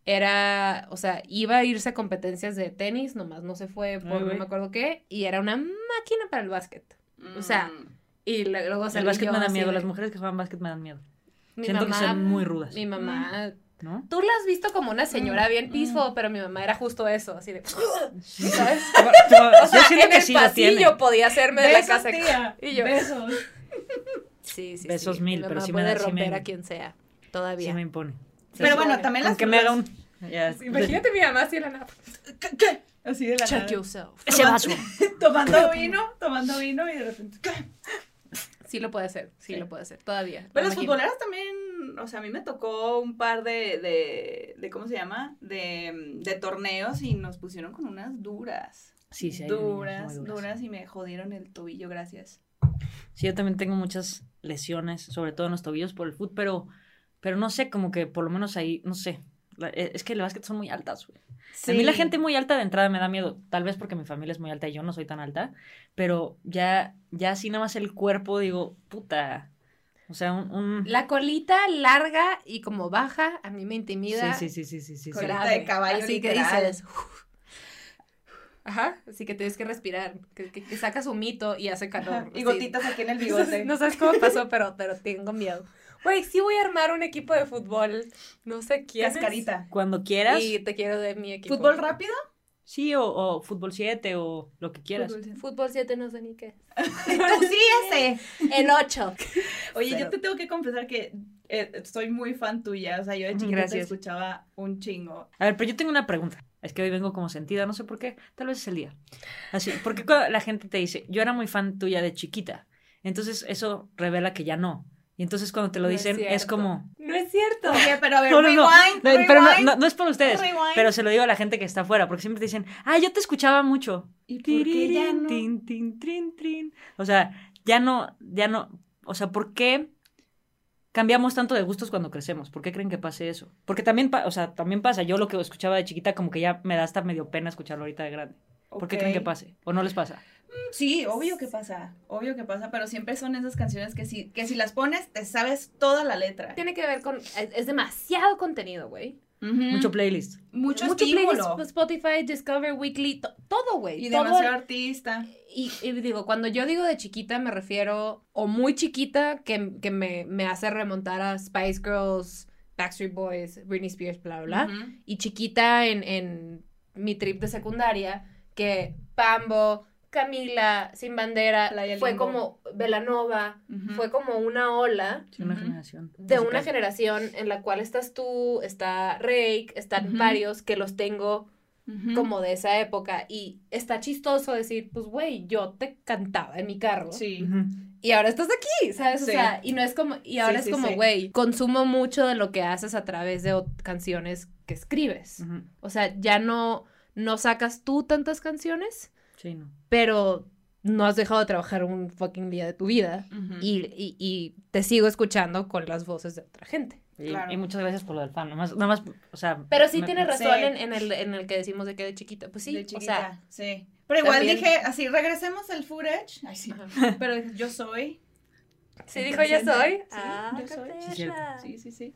[SPEAKER 2] era, o sea, iba a irse a competencias de tenis, nomás no se fue por
[SPEAKER 3] Ay,
[SPEAKER 2] no me acuerdo qué. Y era una máquina para el básquet. o sea,
[SPEAKER 1] Mm.
[SPEAKER 2] Y luego
[SPEAKER 3] El
[SPEAKER 2] salí
[SPEAKER 3] básquet me da miedo,
[SPEAKER 2] de-
[SPEAKER 3] las mujeres que juegan básquet me dan miedo,
[SPEAKER 2] Mi
[SPEAKER 3] Siento que
[SPEAKER 2] mamá,
[SPEAKER 3] son muy rudas.
[SPEAKER 2] Mi mamá.
[SPEAKER 3] ¿no?
[SPEAKER 2] Tú la has visto como una señora
[SPEAKER 1] Mm,
[SPEAKER 2] bien
[SPEAKER 1] mm.
[SPEAKER 2] peaceful, pero mi mamá era justo eso, así de. ¿Sabes? [laughs]
[SPEAKER 3] Yo [laughs]
[SPEAKER 2] O sea,
[SPEAKER 3] siento
[SPEAKER 2] en
[SPEAKER 3] que
[SPEAKER 2] el
[SPEAKER 3] sí
[SPEAKER 2] pasillo podía hacerme de la casa.
[SPEAKER 1] tía.
[SPEAKER 2] Y yo.
[SPEAKER 1] Besos. [laughs]
[SPEAKER 2] Sí, sí,
[SPEAKER 3] Besos
[SPEAKER 2] sí.
[SPEAKER 3] mil,
[SPEAKER 2] Mi
[SPEAKER 3] pero
[SPEAKER 2] mamá
[SPEAKER 3] sí me
[SPEAKER 2] puede
[SPEAKER 3] da- sí
[SPEAKER 2] romper
[SPEAKER 3] me-
[SPEAKER 2] a quien sea.
[SPEAKER 3] Sí
[SPEAKER 2] Todavía.
[SPEAKER 3] me impone.
[SPEAKER 1] Pero bueno, también las
[SPEAKER 3] Aunque me haga un...
[SPEAKER 2] Imagínate mi mamá así en la nada.
[SPEAKER 1] ¿Qué? ¿Qué? Así de la
[SPEAKER 2] Check
[SPEAKER 1] nada.
[SPEAKER 2] yourself.
[SPEAKER 3] Ese vaso.
[SPEAKER 1] Tomando vino, tomando vino y de repente. ¿qué?
[SPEAKER 2] Sí lo puede hacer, sí,
[SPEAKER 1] Sí.
[SPEAKER 2] lo puede hacer, todavía.
[SPEAKER 1] Pero
[SPEAKER 2] lo
[SPEAKER 1] las futboleras también, o sea, a mí me tocó un par de, de, de ¿cómo se llama? De, de torneos y nos pusieron con unas duras.
[SPEAKER 3] Sí, sí,
[SPEAKER 1] duras,
[SPEAKER 3] duras.
[SPEAKER 1] duras y me jodieron el tobillo, gracias.
[SPEAKER 3] Sí, yo también tengo muchas lesiones, sobre todo en los tobillos por el fútbol, pero, pero no sé, como que por lo menos ahí, no sé. La- eh, es que el básquet son muy altas, güey. A mí la gente muy alta de entrada me da miedo, tal vez porque mi familia es muy alta y yo no soy tan alta, pero ya, ya así nada más el cuerpo, digo, puta. O sea, un... un-
[SPEAKER 2] La colita larga y como baja, a mí me intimida.
[SPEAKER 3] Sí, sí, sí, sí, sí, sí.
[SPEAKER 1] Colita de caballo
[SPEAKER 2] Así que
[SPEAKER 1] literal.
[SPEAKER 2] dices. "Uf". Ajá, así que tienes que respirar, que, que, que sacas un mito y hace calor.
[SPEAKER 1] Ajá, Y
[SPEAKER 2] así.
[SPEAKER 1] gotitas aquí en el bigote.
[SPEAKER 2] No sabes cómo pasó, pero, pero tengo miedo. Güey, sí voy a armar un equipo de fútbol, no sé quién. es,
[SPEAKER 1] Cascarita.
[SPEAKER 3] Cuando quieras,
[SPEAKER 2] Y te quiero de mi equipo.
[SPEAKER 1] ¿Fútbol rápido?
[SPEAKER 3] sí, o, o fútbol 7 o lo que quieras.
[SPEAKER 1] Fútbol.
[SPEAKER 2] Fútbol 7 no sé ni qué. [laughs]
[SPEAKER 1] Tú sí, ese.
[SPEAKER 2] El 8.
[SPEAKER 1] Oye,
[SPEAKER 2] Pero-
[SPEAKER 1] yo te tengo que confesar que eh, soy muy fan tuya. O sea, yo de chiquita te
[SPEAKER 3] Gracias.
[SPEAKER 1] escuchaba un chingo.
[SPEAKER 3] A ver, pero yo tengo una pregunta. Es que hoy vengo como sentida, no sé por qué. Tal vez es el día. Así, porque cuando la gente te dice, yo era muy fan tuya de chiquita. Entonces eso revela que ya no. Y entonces cuando te lo
[SPEAKER 2] No
[SPEAKER 3] dicen es, como...
[SPEAKER 2] No es cierto.
[SPEAKER 1] Oye, pero a ver,
[SPEAKER 3] No, no, no.
[SPEAKER 1] rewind,
[SPEAKER 3] No, pero no, es por ustedes.
[SPEAKER 1] Rewind.
[SPEAKER 3] Pero se lo digo a la gente que está afuera, porque siempre te dicen, ah, yo te escuchaba mucho.
[SPEAKER 1] ¿Y por qué ya no?
[SPEAKER 3] Tin, tin, trin, trin. O sea, ya no, ya no, o sea, ¿por qué cambiamos tanto de gustos cuando crecemos? ¿Por qué creen que pase eso? Porque también, pa- o sea, también pasa, yo lo que escuchaba de chiquita como que ya me da hasta medio pena escucharlo ahorita de grande. ¿Por qué creen que pase? ¿O no les pasa?
[SPEAKER 1] Sí, obvio que pasa, obvio que pasa, pero siempre son esas canciones que si, que si las pones te sabes toda la letra.
[SPEAKER 2] Tiene que ver con. Es, es demasiado contenido, güey.
[SPEAKER 1] Ujú.
[SPEAKER 3] Mucho playlist.
[SPEAKER 1] mucho,
[SPEAKER 2] Mucho playlist, Spotify, Discover Weekly, to- todo, güey.
[SPEAKER 1] y
[SPEAKER 2] todo.
[SPEAKER 1] demasiado artista.
[SPEAKER 2] Y, y digo, cuando yo digo de chiquita me refiero o muy chiquita que, que me, me hace remontar a Spice Girls, Backstreet Boys, Britney Spears, bla, bla, bla. Y chiquita en, en mi trip de secundaria que Pambo, Camila, Sin Bandera,
[SPEAKER 1] Playa
[SPEAKER 2] fue como Velanova, fue como una ola
[SPEAKER 3] Sí, una
[SPEAKER 1] Ujú.
[SPEAKER 3] generación.
[SPEAKER 2] de una generación en la cual estás tú, está Rake, están varios que los tengo como de esa época y está chistoso decir, pues güey, yo te cantaba en mi carro
[SPEAKER 1] Sí.
[SPEAKER 2] Y ahora estás aquí, ¿sabes? O sea, y no es como, y ahora
[SPEAKER 1] Sí,
[SPEAKER 2] es
[SPEAKER 1] sí,
[SPEAKER 2] como,
[SPEAKER 1] sí.
[SPEAKER 2] güey, consumo mucho de lo que haces a través de canciones que escribes. O sea, ya no, no sacas tú tantas canciones,
[SPEAKER 3] Sí, no.
[SPEAKER 2] pero no has dejado de trabajar un fucking día de tu vida. Y, y, y te sigo escuchando con las voces de otra gente.
[SPEAKER 3] Y,
[SPEAKER 1] Claro.
[SPEAKER 3] y muchas gracias por lo del fan. Nada más, nada más o sea.
[SPEAKER 2] Pero sí
[SPEAKER 3] me-
[SPEAKER 2] tienes razón
[SPEAKER 1] Sí.
[SPEAKER 2] en, en el, en el que decimos de que de chiquita. Pues sí,
[SPEAKER 1] de
[SPEAKER 2] o
[SPEAKER 1] chiquita,
[SPEAKER 2] sea,
[SPEAKER 1] sí. Pero igual
[SPEAKER 2] también-
[SPEAKER 1] dije, así, regresemos al footage. Ay, sí. [laughs] Pero yo soy.
[SPEAKER 2] Sí, dijo yo soy.
[SPEAKER 1] Sí,
[SPEAKER 2] Ah,
[SPEAKER 1] yo soy.
[SPEAKER 3] Sí,
[SPEAKER 1] sí, sí.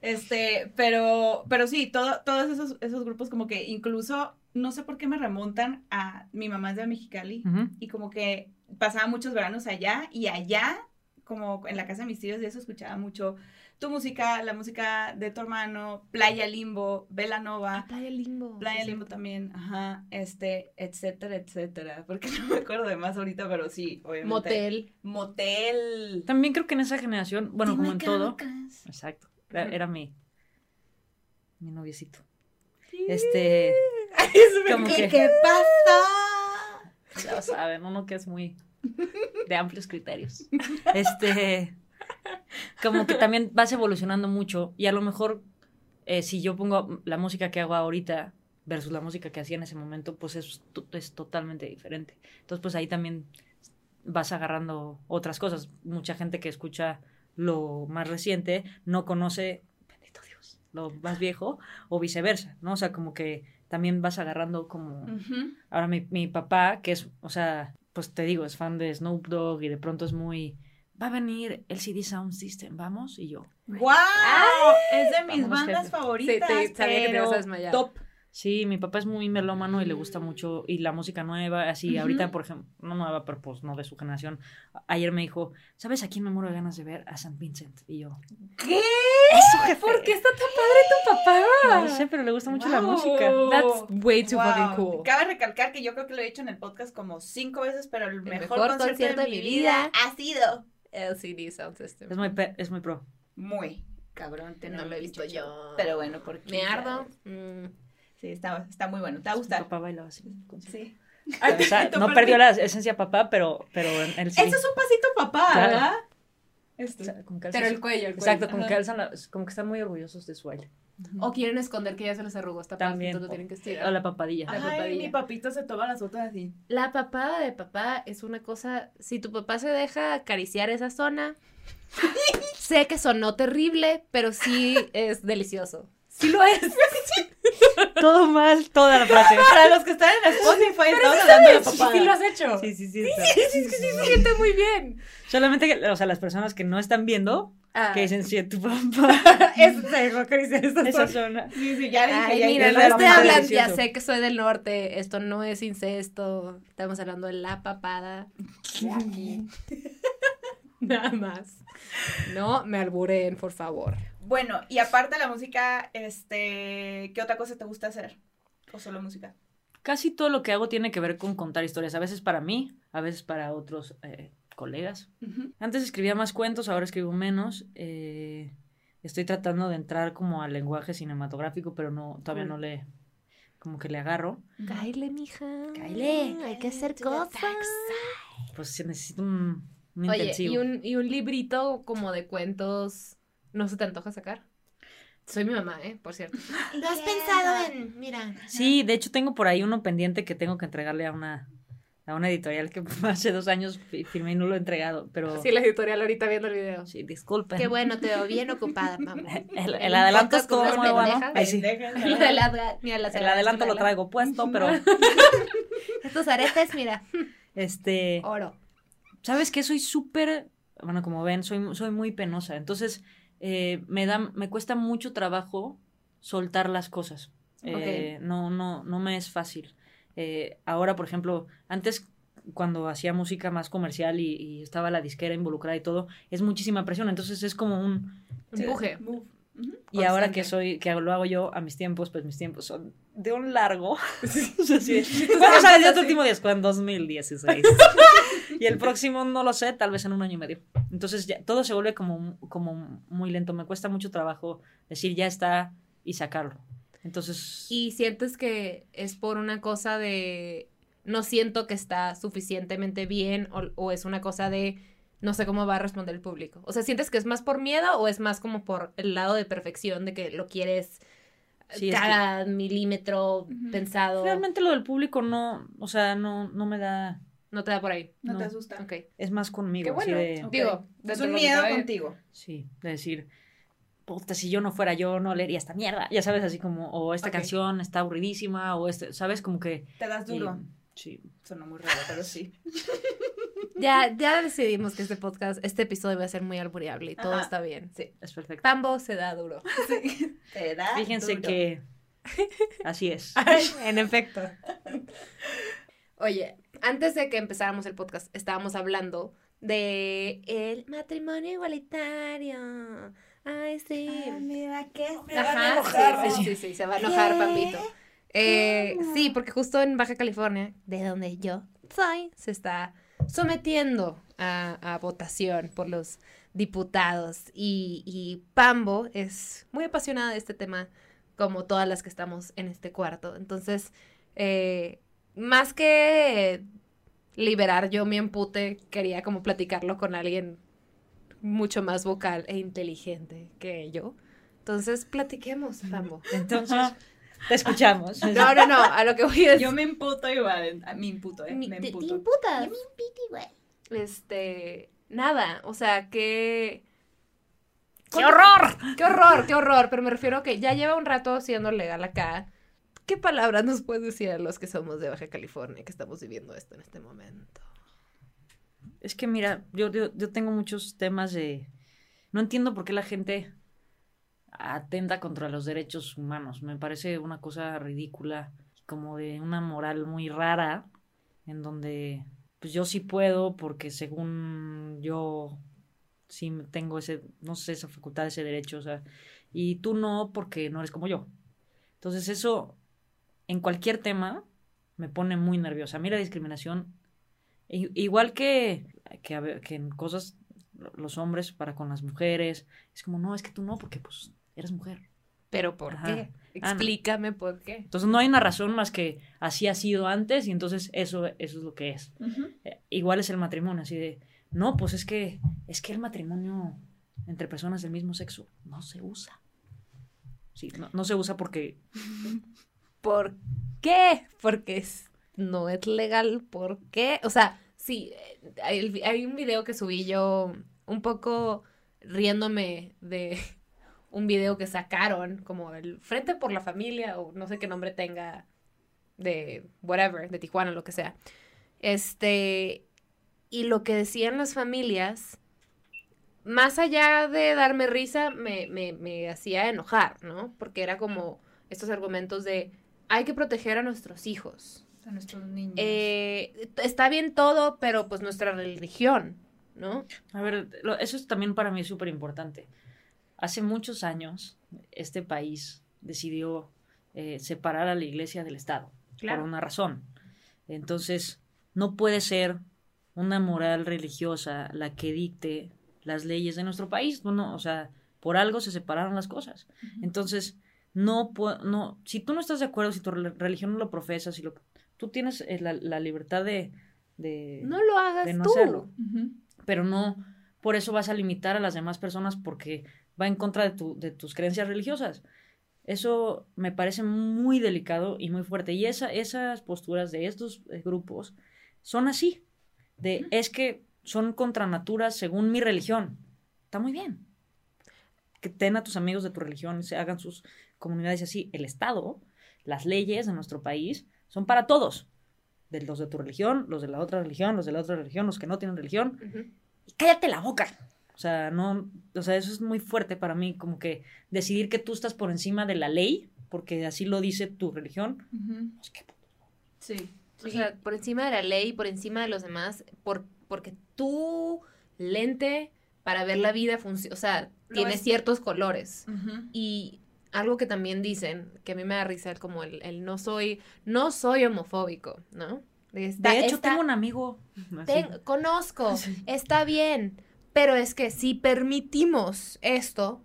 [SPEAKER 1] Este, pero, pero sí, todo, todos esos, esos grupos como que incluso, no sé por qué me remontan a mi mamá es de Mexicali y como que pasaba muchos veranos allá y allá, como en la casa de mis tíos y eso escuchaba mucho tu música, la música de tu hermano, Playa Limbo, Velanova.
[SPEAKER 2] Ah, Playa Limbo.
[SPEAKER 1] Playa
[SPEAKER 2] sí,
[SPEAKER 1] Limbo
[SPEAKER 2] sí.
[SPEAKER 1] también, ajá, este, etcétera, etcétera, porque [laughs] no me acuerdo de más ahorita, pero sí, obviamente.
[SPEAKER 2] Motel.
[SPEAKER 1] Motel.
[SPEAKER 3] También creo que en esa generación, bueno, como en todo. Exacto. Era, mi. Mi noviecito. Este. Como
[SPEAKER 1] ¿Y
[SPEAKER 3] que.
[SPEAKER 1] qué pasó?
[SPEAKER 3] Ya saben, uno que es muy de amplios criterios. Este, como que también vas evolucionando mucho y a lo mejor eh, si yo pongo la música que hago ahorita versus la música que hacía en ese momento, pues es, es totalmente diferente. Entonces, pues ahí también vas agarrando otras cosas. Mucha gente que escucha lo más reciente no conoce, bendito Dios, lo más viejo o viceversa, ¿no? O sea, como que también vas agarrando como... Ahora mi, mi papá, que es, o sea, pues te digo, es fan de Snoop Dogg y de pronto es muy, va a venir el CD Sound System, vamos, y yo.
[SPEAKER 1] ¡Wow! es de mis bandas
[SPEAKER 3] jefe.
[SPEAKER 1] favoritas.
[SPEAKER 2] Sí, te- sabía que te
[SPEAKER 1] pero
[SPEAKER 2] ibas a desmayar.
[SPEAKER 1] Top.
[SPEAKER 3] Sí, mi papá es muy melómano y le gusta mucho, y la música nueva, así, ahorita, por ejemplo, no nueva, pero pues no de su generación, ayer me dijo, ¿sabes a quién me muero de ganas de ver? A San Vincent, y yo.
[SPEAKER 1] ¿Qué?
[SPEAKER 3] Eso, jefe.
[SPEAKER 2] ¿Por qué está tan padre tu papá?
[SPEAKER 3] No sé, pero le gusta mucho la música.
[SPEAKER 2] That's way too
[SPEAKER 1] Wow.
[SPEAKER 2] fucking cool.
[SPEAKER 1] Cabe recalcar que yo creo que lo he dicho en el podcast como cinco veces, pero el, mejor,
[SPEAKER 2] mejor
[SPEAKER 1] concierto, de, mi vida ha sido
[SPEAKER 2] LCD Sound System.
[SPEAKER 3] Es muy, es muy pro.
[SPEAKER 1] muy cabrón. tener
[SPEAKER 2] No lo he visto yo.
[SPEAKER 1] Pero bueno, porque
[SPEAKER 2] Me ardo. Mm.
[SPEAKER 1] Sí, está, está muy bueno. ¿Te va a
[SPEAKER 3] Mi papá bailaba así.
[SPEAKER 1] Sí.
[SPEAKER 3] O sea, no perdió la esencia papá, pero, pero en él sí.
[SPEAKER 1] Eso es un pasito papá,
[SPEAKER 3] Claro.
[SPEAKER 1] ¿verdad?
[SPEAKER 3] O
[SPEAKER 1] Este.
[SPEAKER 3] sea, como que
[SPEAKER 2] Pero el cuello, el cuello.
[SPEAKER 3] Exacto, como
[SPEAKER 1] Ajá.
[SPEAKER 3] que alzan la- como que están muy orgullosos de su baile.
[SPEAKER 2] O quieren esconder que ya se les arrugó esta parte,
[SPEAKER 3] También.
[SPEAKER 2] entonces lo tienen que estirar.
[SPEAKER 3] O la papadilla.
[SPEAKER 2] La
[SPEAKER 1] Ay,
[SPEAKER 2] papadilla.
[SPEAKER 1] mi papito se toma las fotos así.
[SPEAKER 2] La papada de papá es una cosa, si tu papá se deja acariciar esa zona, [laughs] sé que sonó terrible, pero sí es delicioso. Sí lo es. [laughs]
[SPEAKER 3] Todo mal, toda la frase. [laughs]
[SPEAKER 1] Para los que están en Spotify, estamos hablando de papá.
[SPEAKER 2] Sí lo has hecho.
[SPEAKER 3] Sí, sí, sí. está.
[SPEAKER 2] es que sí se siente muy bien.
[SPEAKER 3] Solamente que, o sea, las personas que no están viendo,
[SPEAKER 2] Ah,
[SPEAKER 3] que dicen, sí, tu papá. [laughs]
[SPEAKER 2] es, se dejó acariciar esa zona.
[SPEAKER 1] Sí, sí, ya dije.
[SPEAKER 2] Ay,
[SPEAKER 1] ya
[SPEAKER 2] mira, no
[SPEAKER 3] es
[SPEAKER 2] estoy hablando, ya sé que soy del norte, esto no es incesto, estamos hablando de la papada. aquí. [laughs] Nada más. No me alburen, por favor.
[SPEAKER 1] Bueno, y aparte de la música, este, ¿qué otra cosa te gusta hacer? ¿O solo música?
[SPEAKER 3] Casi todo lo que hago tiene que ver con contar historias. A veces para mí, a veces para otros eh, colegas. Antes escribía más cuentos, ahora escribo menos. eh, estoy tratando de entrar como al lenguaje cinematográfico, pero no, todavía no le, como que le agarro.
[SPEAKER 2] Cáile, mija.
[SPEAKER 3] Cáele.
[SPEAKER 2] Hay que hacer cosas.
[SPEAKER 3] Pues se necesita un, un
[SPEAKER 2] Oye,
[SPEAKER 3] intensivo.
[SPEAKER 2] y un, y un librito como de cuentos, ¿no se te antoja sacar? Soy mi mamá, ¿eh? Por cierto. [laughs]
[SPEAKER 1] ¿Lo has pensado en,
[SPEAKER 2] mira?
[SPEAKER 3] Sí, de hecho tengo por ahí uno pendiente que tengo que entregarle a una, a una editorial que [laughs] hace dos años fi- firmé y no lo he entregado, pero
[SPEAKER 2] Sí, la editorial ahorita viendo el video.
[SPEAKER 3] sí, disculpen.
[SPEAKER 2] Qué bueno, te veo bien ocupada, mamá. [laughs]
[SPEAKER 3] El, el adelanto es todo
[SPEAKER 2] Podcast con
[SPEAKER 3] nuevo,
[SPEAKER 2] unas
[SPEAKER 3] ¿no?
[SPEAKER 2] pendejas.
[SPEAKER 3] Ahí sí.
[SPEAKER 2] Mira, la-
[SPEAKER 3] El adelanto lo traigo puesto, pero
[SPEAKER 2] Estos aretes, mira,
[SPEAKER 3] este,
[SPEAKER 2] oro.
[SPEAKER 3] ¿sabes qué? Soy súper, bueno, como ven, soy, soy muy penosa, entonces eh, me da, me cuesta mucho trabajo soltar las cosas. Eh, No, no, no me es fácil. Eh, ahora, por ejemplo, antes cuando hacía música más comercial y, y estaba la disquera involucrada y todo, es muchísima presión, entonces es como un,
[SPEAKER 2] Empuje.
[SPEAKER 3] Y ahora que soy, que lo hago yo a mis tiempos, pues mis tiempos son de un largo. [laughs] O sea, sí. ¿Cuándo sale tu último disco? En 2016. [laughs] y el próximo no lo sé, tal vez en un año y medio. Entonces ya, todo se vuelve como, como muy lento. Me cuesta mucho trabajo decir ya está y sacarlo. Entonces,
[SPEAKER 2] Y sientes que es por una cosa de no siento que está suficientemente bien o, o es una cosa de no sé cómo va a responder el público. O sea, ¿sientes que es más por miedo o es más como por el lado de perfección de que lo quieres
[SPEAKER 3] Sí, es que-
[SPEAKER 2] cada milímetro pensado?
[SPEAKER 3] realmente lo del público no, o sea, no, no me da,
[SPEAKER 2] No te da por ahí.
[SPEAKER 1] No, te asusta.
[SPEAKER 3] Es más conmigo.
[SPEAKER 2] Qué bueno.
[SPEAKER 3] de-.
[SPEAKER 2] Digo,
[SPEAKER 1] Es un miedo contigo.
[SPEAKER 3] Sí, de decir, puta, si yo no fuera yo, no leería esta mierda. Ya sabes, así como, o esta canción está aburridísima, o este, ¿sabes? Como que...
[SPEAKER 1] Te das duro.
[SPEAKER 3] y- sí.
[SPEAKER 1] Sonó muy raro, pero sí. [laughs]
[SPEAKER 2] Ya, ya decidimos que este podcast, este episodio va a ser muy albureable y todo
[SPEAKER 1] Ajá.
[SPEAKER 2] está bien.
[SPEAKER 1] Sí.
[SPEAKER 3] Es perfecto.
[SPEAKER 2] Pambo se da duro. [laughs]
[SPEAKER 1] Te da
[SPEAKER 3] Fíjense
[SPEAKER 1] duro.
[SPEAKER 3] que así es. [laughs]
[SPEAKER 2] en efecto. Oye, antes de que empezáramos el podcast, estábamos hablando de el matrimonio igualitario. Ay, sí.
[SPEAKER 1] Ay, mira, ¿qué?
[SPEAKER 2] Ajá, sí, sí, sí, sí, se va a enojar,
[SPEAKER 1] ¿Qué?
[SPEAKER 2] papito. Eh, sí, porque justo en Baja California, de donde yo soy, se está sometiendo a, a votación por los diputados. Y, y Pambo es muy apasionada de este tema, como todas las que estamos en este cuarto. Entonces, eh, más que liberar yo mi empute, quería como platicarlo con alguien mucho más vocal e inteligente que yo. Entonces, platiquemos, Pambo.
[SPEAKER 3] Entonces, te escuchamos. [laughs]
[SPEAKER 2] No, no, no, a lo que voy es...
[SPEAKER 1] Yo me imputo igual. Me imputo, ¿eh?
[SPEAKER 2] Mi-
[SPEAKER 1] me
[SPEAKER 2] te- te
[SPEAKER 1] imputo.
[SPEAKER 2] imputas. Este, nada, o sea, que...
[SPEAKER 3] ¡Qué horror!
[SPEAKER 2] ¡Qué horror, qué horror! Pero me refiero a que ya lleva un rato siendo legal acá. ¿Qué palabras nos puedes decir a los que somos de Baja California, que estamos viviendo esto en este momento?
[SPEAKER 3] Es que mira, yo, yo, tengo muchos temas de... No entiendo por qué la gente atenta contra los derechos humanos. Me parece una cosa ridícula, como de una moral muy rara, en donde pues yo sí puedo porque según yo sí tengo ese, no sé, esa facultad, ese derecho, o sea, y tú no porque no eres como yo. Entonces eso, en cualquier tema, me pone muy nerviosa. A mí la discriminación Igual que, que, en cosas los hombres para con las mujeres, es como, no, es que tú no, porque pues eres mujer.
[SPEAKER 2] ¿Pero por
[SPEAKER 3] Ajá.
[SPEAKER 2] qué?
[SPEAKER 3] Ah, no.
[SPEAKER 2] Explícame por qué.
[SPEAKER 3] Entonces no hay una razón más que así ha sido antes y entonces eso, eso es lo que es. Eh, igual es el matrimonio, así de, no, pues es que, es que el matrimonio entre personas del mismo sexo no se usa. Sí, no, no se usa porque [laughs]
[SPEAKER 2] ¿Por qué? Porque es- no es legal. ¿Por qué? O sea, sí, eh, hay, un video que subí yo un poco riéndome de [laughs] un video que sacaron, como el Frente por la Familia, o no sé qué nombre tenga, de whatever, de Tijuana, lo que sea. Este, y lo que decían las familias, más allá de darme risa, me, me, me hacía enojar, ¿no? Porque era como estos argumentos de hay que proteger a nuestros hijos.
[SPEAKER 1] A nuestros niños.
[SPEAKER 2] Eh, está bien todo, pero pues nuestra religión, ¿no?
[SPEAKER 3] A ver, lo- eso es también para mí súper importante. Hace muchos años, este país decidió eh, separar a la iglesia del Estado,
[SPEAKER 2] Claro.
[SPEAKER 3] por una razón. Entonces, no puede ser una moral religiosa la que dicte las leyes de nuestro país. No, no, o sea, por algo se separaron las cosas. Entonces, no, no, si tú no estás de acuerdo, si tu rel- religión no lo profesas, si lo, tú tienes eh, la, la libertad de, de,
[SPEAKER 2] No lo hagas
[SPEAKER 3] de no
[SPEAKER 2] tú.
[SPEAKER 3] hacerlo pero no por eso vas a limitar a las demás personas porque va en contra de, tu, de tus creencias religiosas. Eso me parece muy delicado y muy fuerte. Y esa, esas posturas de estos eh, grupos son así. De es que son contra natura según mi religión. Está muy bien. Que ten a tus amigos de tu religión, se hagan sus comunidades así. El Estado, las leyes de nuestro país son para todos. De los de tu religión, los de la otra religión, los de la otra religión, los que no tienen religión y cállate la boca. O sea, no, o sea, eso es muy fuerte para mí, como que decidir que tú estás por encima de la ley, porque así lo dice tu religión. Pues.
[SPEAKER 1] Sí.
[SPEAKER 2] O sea, por encima de la ley, por encima de los demás, por, porque tu lente para ver la vida, func- o sea,
[SPEAKER 1] Lo
[SPEAKER 2] tiene
[SPEAKER 1] es.
[SPEAKER 2] ciertos colores. Y algo que también dicen, que a mí me da risa, como el, el no soy, no soy homofóbico, ¿no? Está-
[SPEAKER 3] De hecho,
[SPEAKER 2] está-
[SPEAKER 3] tengo un amigo.
[SPEAKER 2] ten- conozco, [laughs]
[SPEAKER 3] Sí.
[SPEAKER 2] está bien, pero es que si permitimos esto,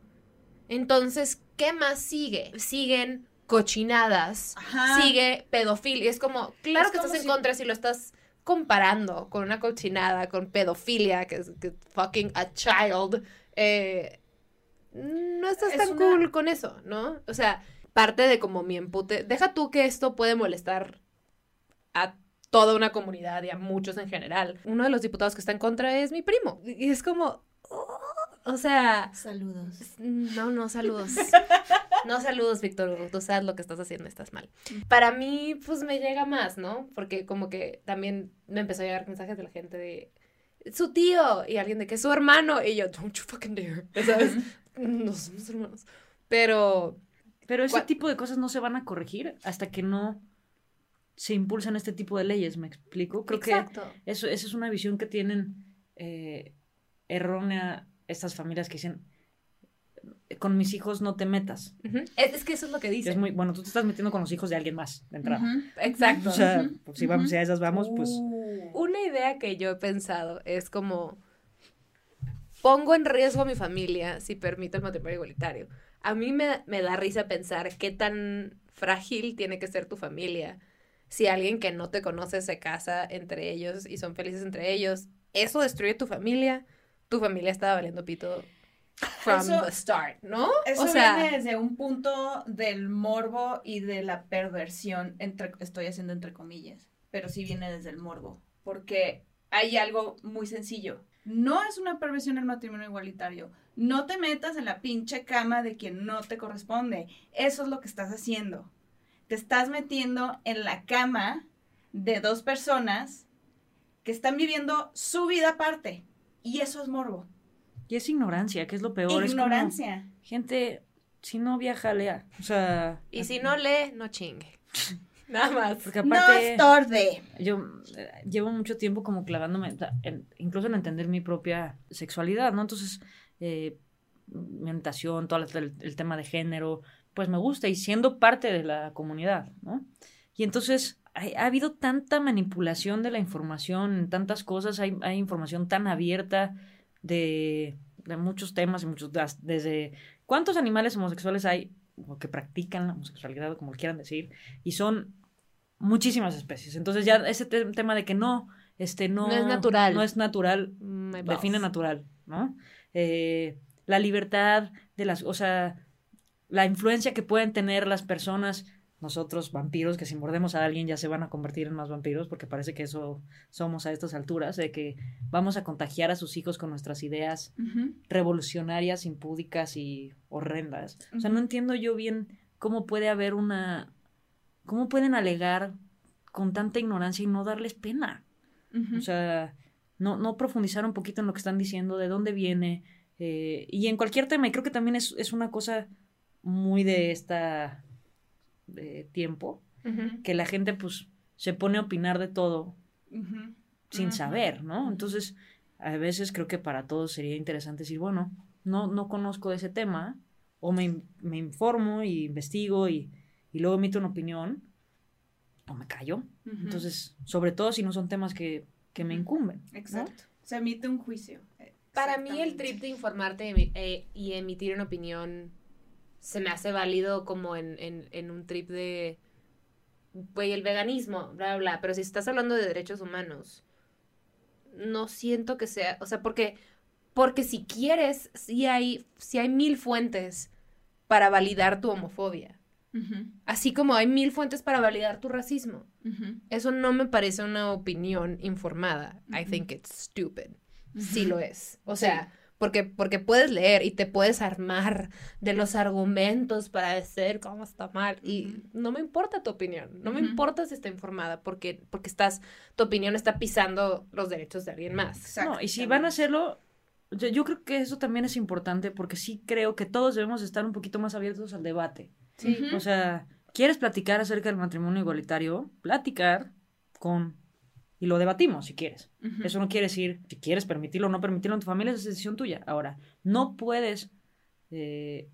[SPEAKER 2] entonces, ¿qué más sigue? Siguen cochinadas,
[SPEAKER 1] Ajá.
[SPEAKER 2] sigue pedofilia. Es como, claro
[SPEAKER 1] Es
[SPEAKER 2] que
[SPEAKER 1] como
[SPEAKER 2] estás en contra si lo estás comparando con una cochinada, con pedofilia, que es fucking a child. eh, no estás
[SPEAKER 1] Es
[SPEAKER 2] tan
[SPEAKER 1] una-
[SPEAKER 2] cool con eso, ¿no? O sea, parte de como mi empute. Deja tú que esto puede molestar a toda una comunidad y a muchos en general. Uno de los diputados que está en contra es mi primo. Y es como. oh, o sea.
[SPEAKER 1] Saludos.
[SPEAKER 2] No, no, saludos. [laughs] No saludos, Víctor Hugo. Tú sabes lo que estás haciendo, estás mal. Para mí, pues me llega más, ¿no? Porque como que también me empezó a llegar mensajes de la gente de su tío y alguien de que es su hermano. Y yo, don't you fucking dare. ¿Sabes? [laughs] No somos hermanos. Pero.
[SPEAKER 3] Pero ese tipo de cosas no se van a corregir hasta que no se impulsan este tipo de leyes, ¿me explico? Creo
[SPEAKER 2] Exacto.
[SPEAKER 3] que eso, esa es una visión que tienen eh, errónea estas familias que dicen, con mis hijos no te metas.
[SPEAKER 2] Es, es que eso es lo que
[SPEAKER 3] Y
[SPEAKER 2] dice.
[SPEAKER 3] Es muy, bueno, tú te estás metiendo con los hijos de alguien más, de entrada.
[SPEAKER 2] Exacto.
[SPEAKER 3] O sea, pues, si, vamos, si a esas vamos, pues...
[SPEAKER 1] Uh.
[SPEAKER 2] Una idea que yo he pensado es como pongo en riesgo a mi familia si permito el matrimonio igualitario. A mí me, me da risa pensar qué tan frágil tiene que ser tu familia si alguien que no te conoce se casa entre ellos y son felices entre ellos. Eso destruye tu familia. Tu familia estaba valiendo pito from
[SPEAKER 1] Eso-
[SPEAKER 2] the start, ¿no?
[SPEAKER 1] Eso
[SPEAKER 2] o sea,
[SPEAKER 1] viene desde un punto del morbo y de la perversión, entre, estoy haciendo entre comillas, pero sí viene desde el morbo, porque hay algo muy sencillo. No es una perversión el matrimonio igualitario. No te metas en la pinche cama de quien no te corresponde. Eso es lo que estás haciendo. Te estás metiendo en la cama de dos personas que están viviendo su vida aparte. Y eso es morbo.
[SPEAKER 3] Y es ignorancia, que es lo peor. es como,
[SPEAKER 1] Ignorancia.
[SPEAKER 3] gente, si no viaja, lea. O sea...
[SPEAKER 2] y si no lee, no chingue. [laughs] Nada más.
[SPEAKER 3] Porque
[SPEAKER 1] No
[SPEAKER 3] aparte...
[SPEAKER 1] estorbe.
[SPEAKER 3] Yo eh, llevo mucho tiempo como clavándome, o sea, en- incluso en entender mi propia sexualidad, ¿no? Entonces, eh, mi orientación, todo el, el tema de género, pues me gusta y siendo parte de la comunidad, ¿no? Y entonces ha habido tanta manipulación de la información en tantas cosas, hay, hay información tan abierta de, de muchos temas y muchos, desde cuántos animales homosexuales hay o que practican la homosexualidad, o como quieran decir, y son muchísimas especies. Entonces ya ese te- tema de que no, este no,
[SPEAKER 2] No es natural.
[SPEAKER 3] no es natural,
[SPEAKER 2] balls.
[SPEAKER 3] define natural, ¿no? Eh, la libertad de las, o sea, la influencia que pueden tener las personas, nosotros vampiros, que si mordemos a alguien ya se van a convertir en más vampiros, porque parece que eso somos a estas alturas, de que vamos a contagiar a sus hijos con nuestras ideas revolucionarias, impúdicas y horrendas. O sea, no entiendo yo bien cómo puede haber una, cómo pueden alegar con tanta ignorancia y no darles pena. O sea, no, no profundizar un poquito en lo que están diciendo, de dónde viene, eh, y en cualquier tema, y creo que también es, es una cosa muy de esta de tiempo, que la gente pues se pone a opinar de todo sin saber, ¿no? Entonces, a veces creo que para todos sería interesante decir, bueno, no, no conozco ese tema, o me, me informo y investigo y, y luego emito una opinión, o me callo. Entonces, sobre todo si no son temas que, que me incumben. ¿no?
[SPEAKER 1] Exacto. Se emite un juicio.
[SPEAKER 2] Para mí el trip de informarte eh, y emitir una opinión se me hace válido como en, en, en un trip de, güey, el veganismo, bla, bla, bla. Pero si estás hablando de derechos humanos, no siento que sea, o sea, porque, porque si quieres, si hay, si hay mil fuentes para validar tu homofobia. Así como hay mil fuentes para validar tu racismo. Eso no me parece una opinión informada. I think it's stupid. Sí lo es. O sea, porque, porque puedes leer y te puedes armar de los argumentos para decir cómo está mal. Y no me importa tu opinión. No me importa si está informada porque, porque estás, tu opinión está pisando los derechos de alguien más.
[SPEAKER 3] No, y si van a hacerlo, yo, yo creo que eso también es importante porque sí creo que todos debemos estar un poquito más abiertos al debate.
[SPEAKER 2] Sí.
[SPEAKER 3] O sea, ¿quieres platicar acerca del matrimonio igualitario? Platicar con y lo debatimos si quieres. Eso no quiere decir si quieres permitirlo o no permitirlo en tu familia, es decisión tuya. Ahora, no puedes eh,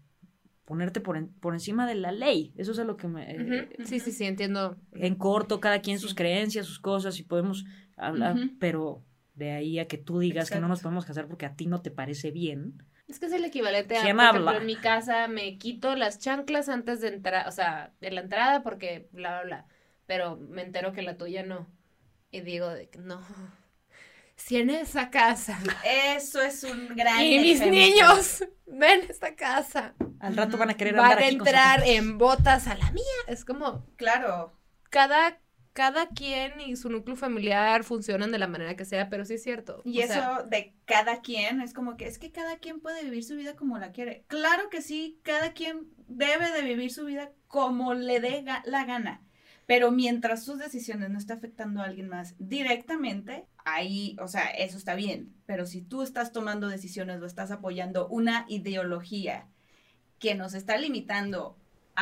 [SPEAKER 3] ponerte por, en- por encima de la ley. Eso es a lo que me... eh.
[SPEAKER 2] Sí, sí, sí, entiendo.
[SPEAKER 3] En corto, cada quien sus creencias, sus cosas, y podemos hablar, pero de ahí a que tú digas que no nos podemos casar porque a ti no te parece bien.
[SPEAKER 2] Es que es el equivalente a,
[SPEAKER 3] ¿Quién
[SPEAKER 2] por ejemplo, en mi casa me quito las chanclas antes de entrar, o sea, de la entrada porque bla, bla, bla. Pero me entero que la tuya no. Y digo, de que no. Si en esa casa
[SPEAKER 1] Eso es un gran
[SPEAKER 2] y mis
[SPEAKER 1] ejemplo.
[SPEAKER 2] niños ven esta casa,
[SPEAKER 3] Al rato van a querer
[SPEAKER 2] van
[SPEAKER 3] andar
[SPEAKER 2] a
[SPEAKER 3] aquí con
[SPEAKER 2] entrar en botas a la mía. Es como
[SPEAKER 1] Claro.
[SPEAKER 2] cada, cada quien y su núcleo familiar funcionan de la manera que sea, pero sí es cierto.
[SPEAKER 1] Y
[SPEAKER 2] o
[SPEAKER 1] eso
[SPEAKER 2] sea,
[SPEAKER 1] de cada quien es como que es que cada quien puede vivir su vida como la quiere. Claro que sí, cada quien debe de vivir su vida como le dé ga- la gana. Pero mientras sus decisiones no está afectando a alguien más directamente, ahí, o sea, eso está bien. Pero si tú estás tomando decisiones o estás apoyando una ideología que nos está limitando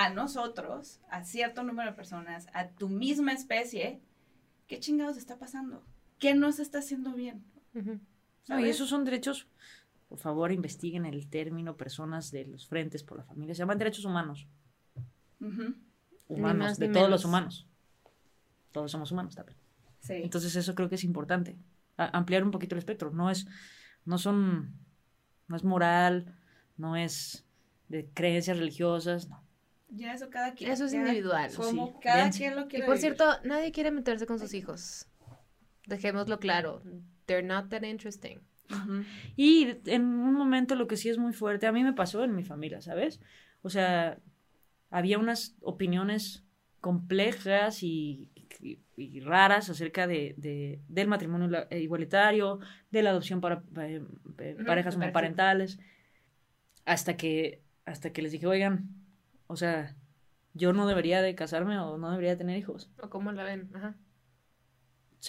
[SPEAKER 1] a nosotros, a cierto número de personas, a tu misma especie, ¿qué chingados está pasando? ¿Qué no se está haciendo bien?
[SPEAKER 3] No, y esos son derechos. Por favor, investiguen el término personas de los frentes por la familia. Se llaman derechos humanos. Humanos,
[SPEAKER 2] más
[SPEAKER 3] de todos
[SPEAKER 2] menos.
[SPEAKER 3] los humanos. Todos somos humanos también.
[SPEAKER 1] Sí.
[SPEAKER 3] Entonces eso creo que es importante. A- ampliar un poquito el espectro. No es, no son, no es moral, no es de creencias religiosas, no.
[SPEAKER 1] Ya eso cada quien.
[SPEAKER 2] Eso es
[SPEAKER 1] ya
[SPEAKER 2] individual.
[SPEAKER 1] Como
[SPEAKER 3] Sí,
[SPEAKER 1] cada quien lo
[SPEAKER 2] Y
[SPEAKER 1] quiere
[SPEAKER 2] por
[SPEAKER 1] vivir.
[SPEAKER 2] cierto, nadie quiere meterse con sus hijos. Dejémoslo claro. They're not that interesting.
[SPEAKER 3] Y en un momento lo que sí es muy fuerte, a mí me pasó en mi familia, ¿sabes? O sea, había unas opiniones complejas y, y- y raras acerca de, de- del matrimonio eh, igualitario, de la adopción para eh,
[SPEAKER 2] Ujú,
[SPEAKER 3] parejas homoparentales, hasta que, hasta que les dije, oigan, o sea, yo no debería de casarme o no debería de tener hijos.
[SPEAKER 2] ¿O cómo la ven? Ajá.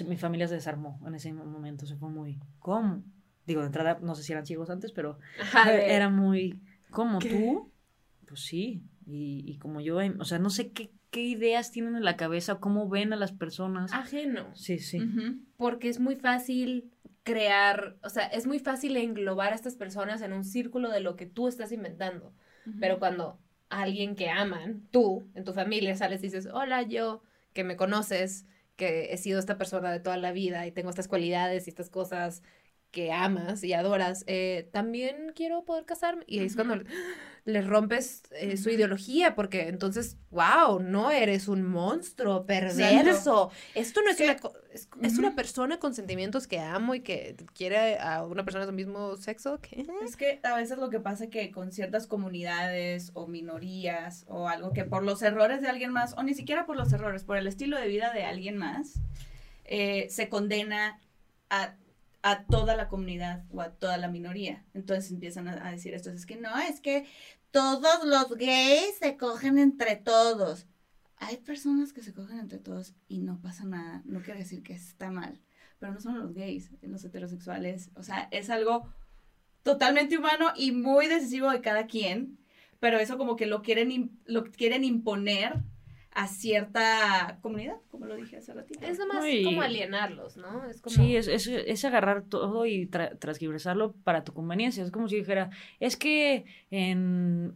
[SPEAKER 3] Mi familia se desarmó en ese momento, se fue muy, ¿cómo? Digo, de entrada, no sé si eran ciegos antes, pero
[SPEAKER 2] Ajá,
[SPEAKER 3] era muy, ¿cómo
[SPEAKER 2] ¿Qué?
[SPEAKER 3] tú? Pues sí, y, y como yo, em, o sea, no sé qué, qué ideas tienen en la cabeza, cómo ven a las personas.
[SPEAKER 2] Ajeno.
[SPEAKER 3] Sí, sí.
[SPEAKER 2] Porque es muy fácil crear, o sea, es muy fácil englobar a estas personas en un círculo de lo que tú estás inventando. Pero cuando alguien que aman, tú, en tu familia, sales y dices, hola, yo, que me conoces, que he sido esta persona de toda la vida y tengo estas cualidades y estas cosas que amas y adoras, eh, también quiero poder casarme. Y ahí es cuando le rompes eh, su ideología, porque entonces, wow, no eres un monstruo perverso. Esto no es una... Es, es una persona con sentimientos que amo y que quiere a una persona del mismo sexo. ¿Qué?
[SPEAKER 1] Es que a veces lo que pasa que con ciertas comunidades o minorías o algo que por los errores de alguien más, o ni siquiera por los errores, por el estilo de vida de alguien más, eh, se condena a, a toda la comunidad o a toda la minoría. Entonces empiezan a, a decir esto, es que no, es que todos los gays se cogen entre todos. Hay personas que se cogen entre todos y no pasa nada, no quiere decir que está mal, pero no son los gays, los heterosexuales, o sea, es algo totalmente humano y muy decisivo de cada quien, pero eso como que lo quieren, lo quieren imponer a cierta comunidad, como lo dije hace ratito.
[SPEAKER 2] Es nomás
[SPEAKER 3] Ay.
[SPEAKER 2] como alienarlos, ¿no? Es como...
[SPEAKER 3] Sí, es, es, es agarrar todo y tra- transgiversarlo para tu conveniencia. Es como si dijera, es que en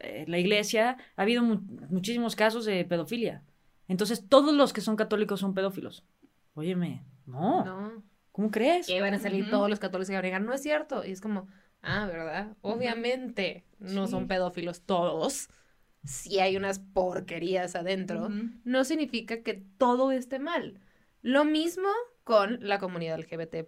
[SPEAKER 3] eh, la iglesia ha habido mu- muchísimos casos de pedofilia. Entonces todos los que son católicos son pedófilos. Óyeme, no,
[SPEAKER 2] No.
[SPEAKER 3] ¿cómo crees?
[SPEAKER 2] Y ahí van a salir todos los católicos que van a negar, no es cierto. Y es como, ah, ¿verdad? Obviamente no
[SPEAKER 3] Sí.
[SPEAKER 2] son pedófilos todos. Si hay unas porquerías adentro, no significa que todo esté mal. Lo mismo con la comunidad LGBT,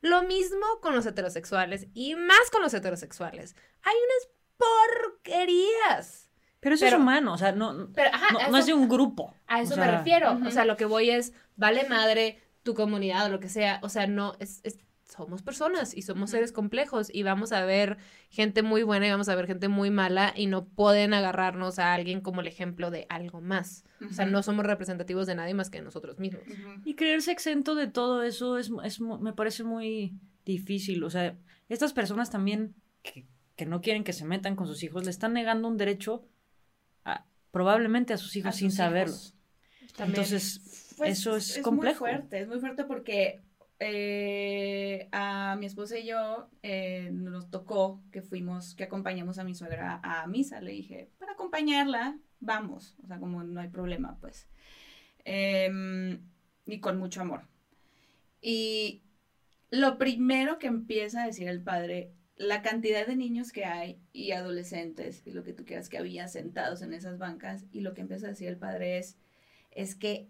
[SPEAKER 2] lo mismo con los heterosexuales y más con los heterosexuales. Hay unas porquerías.
[SPEAKER 3] Pero eso
[SPEAKER 2] Pero-
[SPEAKER 3] es humano, o sea, no,
[SPEAKER 2] Pero, ajá,
[SPEAKER 3] no, es de un grupo.
[SPEAKER 2] A eso
[SPEAKER 3] O
[SPEAKER 2] me refiero.
[SPEAKER 1] Ujú.
[SPEAKER 2] O sea, lo que voy es, vale madre tu comunidad o lo que sea. O sea, no, es, es- somos personas y somos seres complejos y vamos a ver gente muy buena y vamos a ver gente muy mala y no pueden agarrarnos a alguien como el ejemplo de algo más. O sea, no somos representativos de nadie más que nosotros mismos.
[SPEAKER 3] Y creerse exento de todo eso es, es me parece muy difícil. O sea, estas personas también que, que no quieren que se metan con sus hijos le están negando un derecho a- probablemente a sus hijos
[SPEAKER 1] A
[SPEAKER 3] sin
[SPEAKER 1] sus
[SPEAKER 3] saberlo.
[SPEAKER 1] hijos.
[SPEAKER 3] Entonces,
[SPEAKER 1] Pues,
[SPEAKER 3] Eso es
[SPEAKER 1] muy
[SPEAKER 3] complejo.
[SPEAKER 1] fuerte, es muy fuerte porque eh, a mi esposa y yo eh, nos tocó que fuimos, que acompañamos a mi suegra a misa. Le dije, para acompañarla, vamos. O sea, como no hay problema, pues. Em, y con mucho amor. Y lo primero que empieza a decir el padre, la cantidad de niños que hay y adolescentes y lo que tú quieras que había sentados en esas bancas y lo que empieza a decir el padre es, es que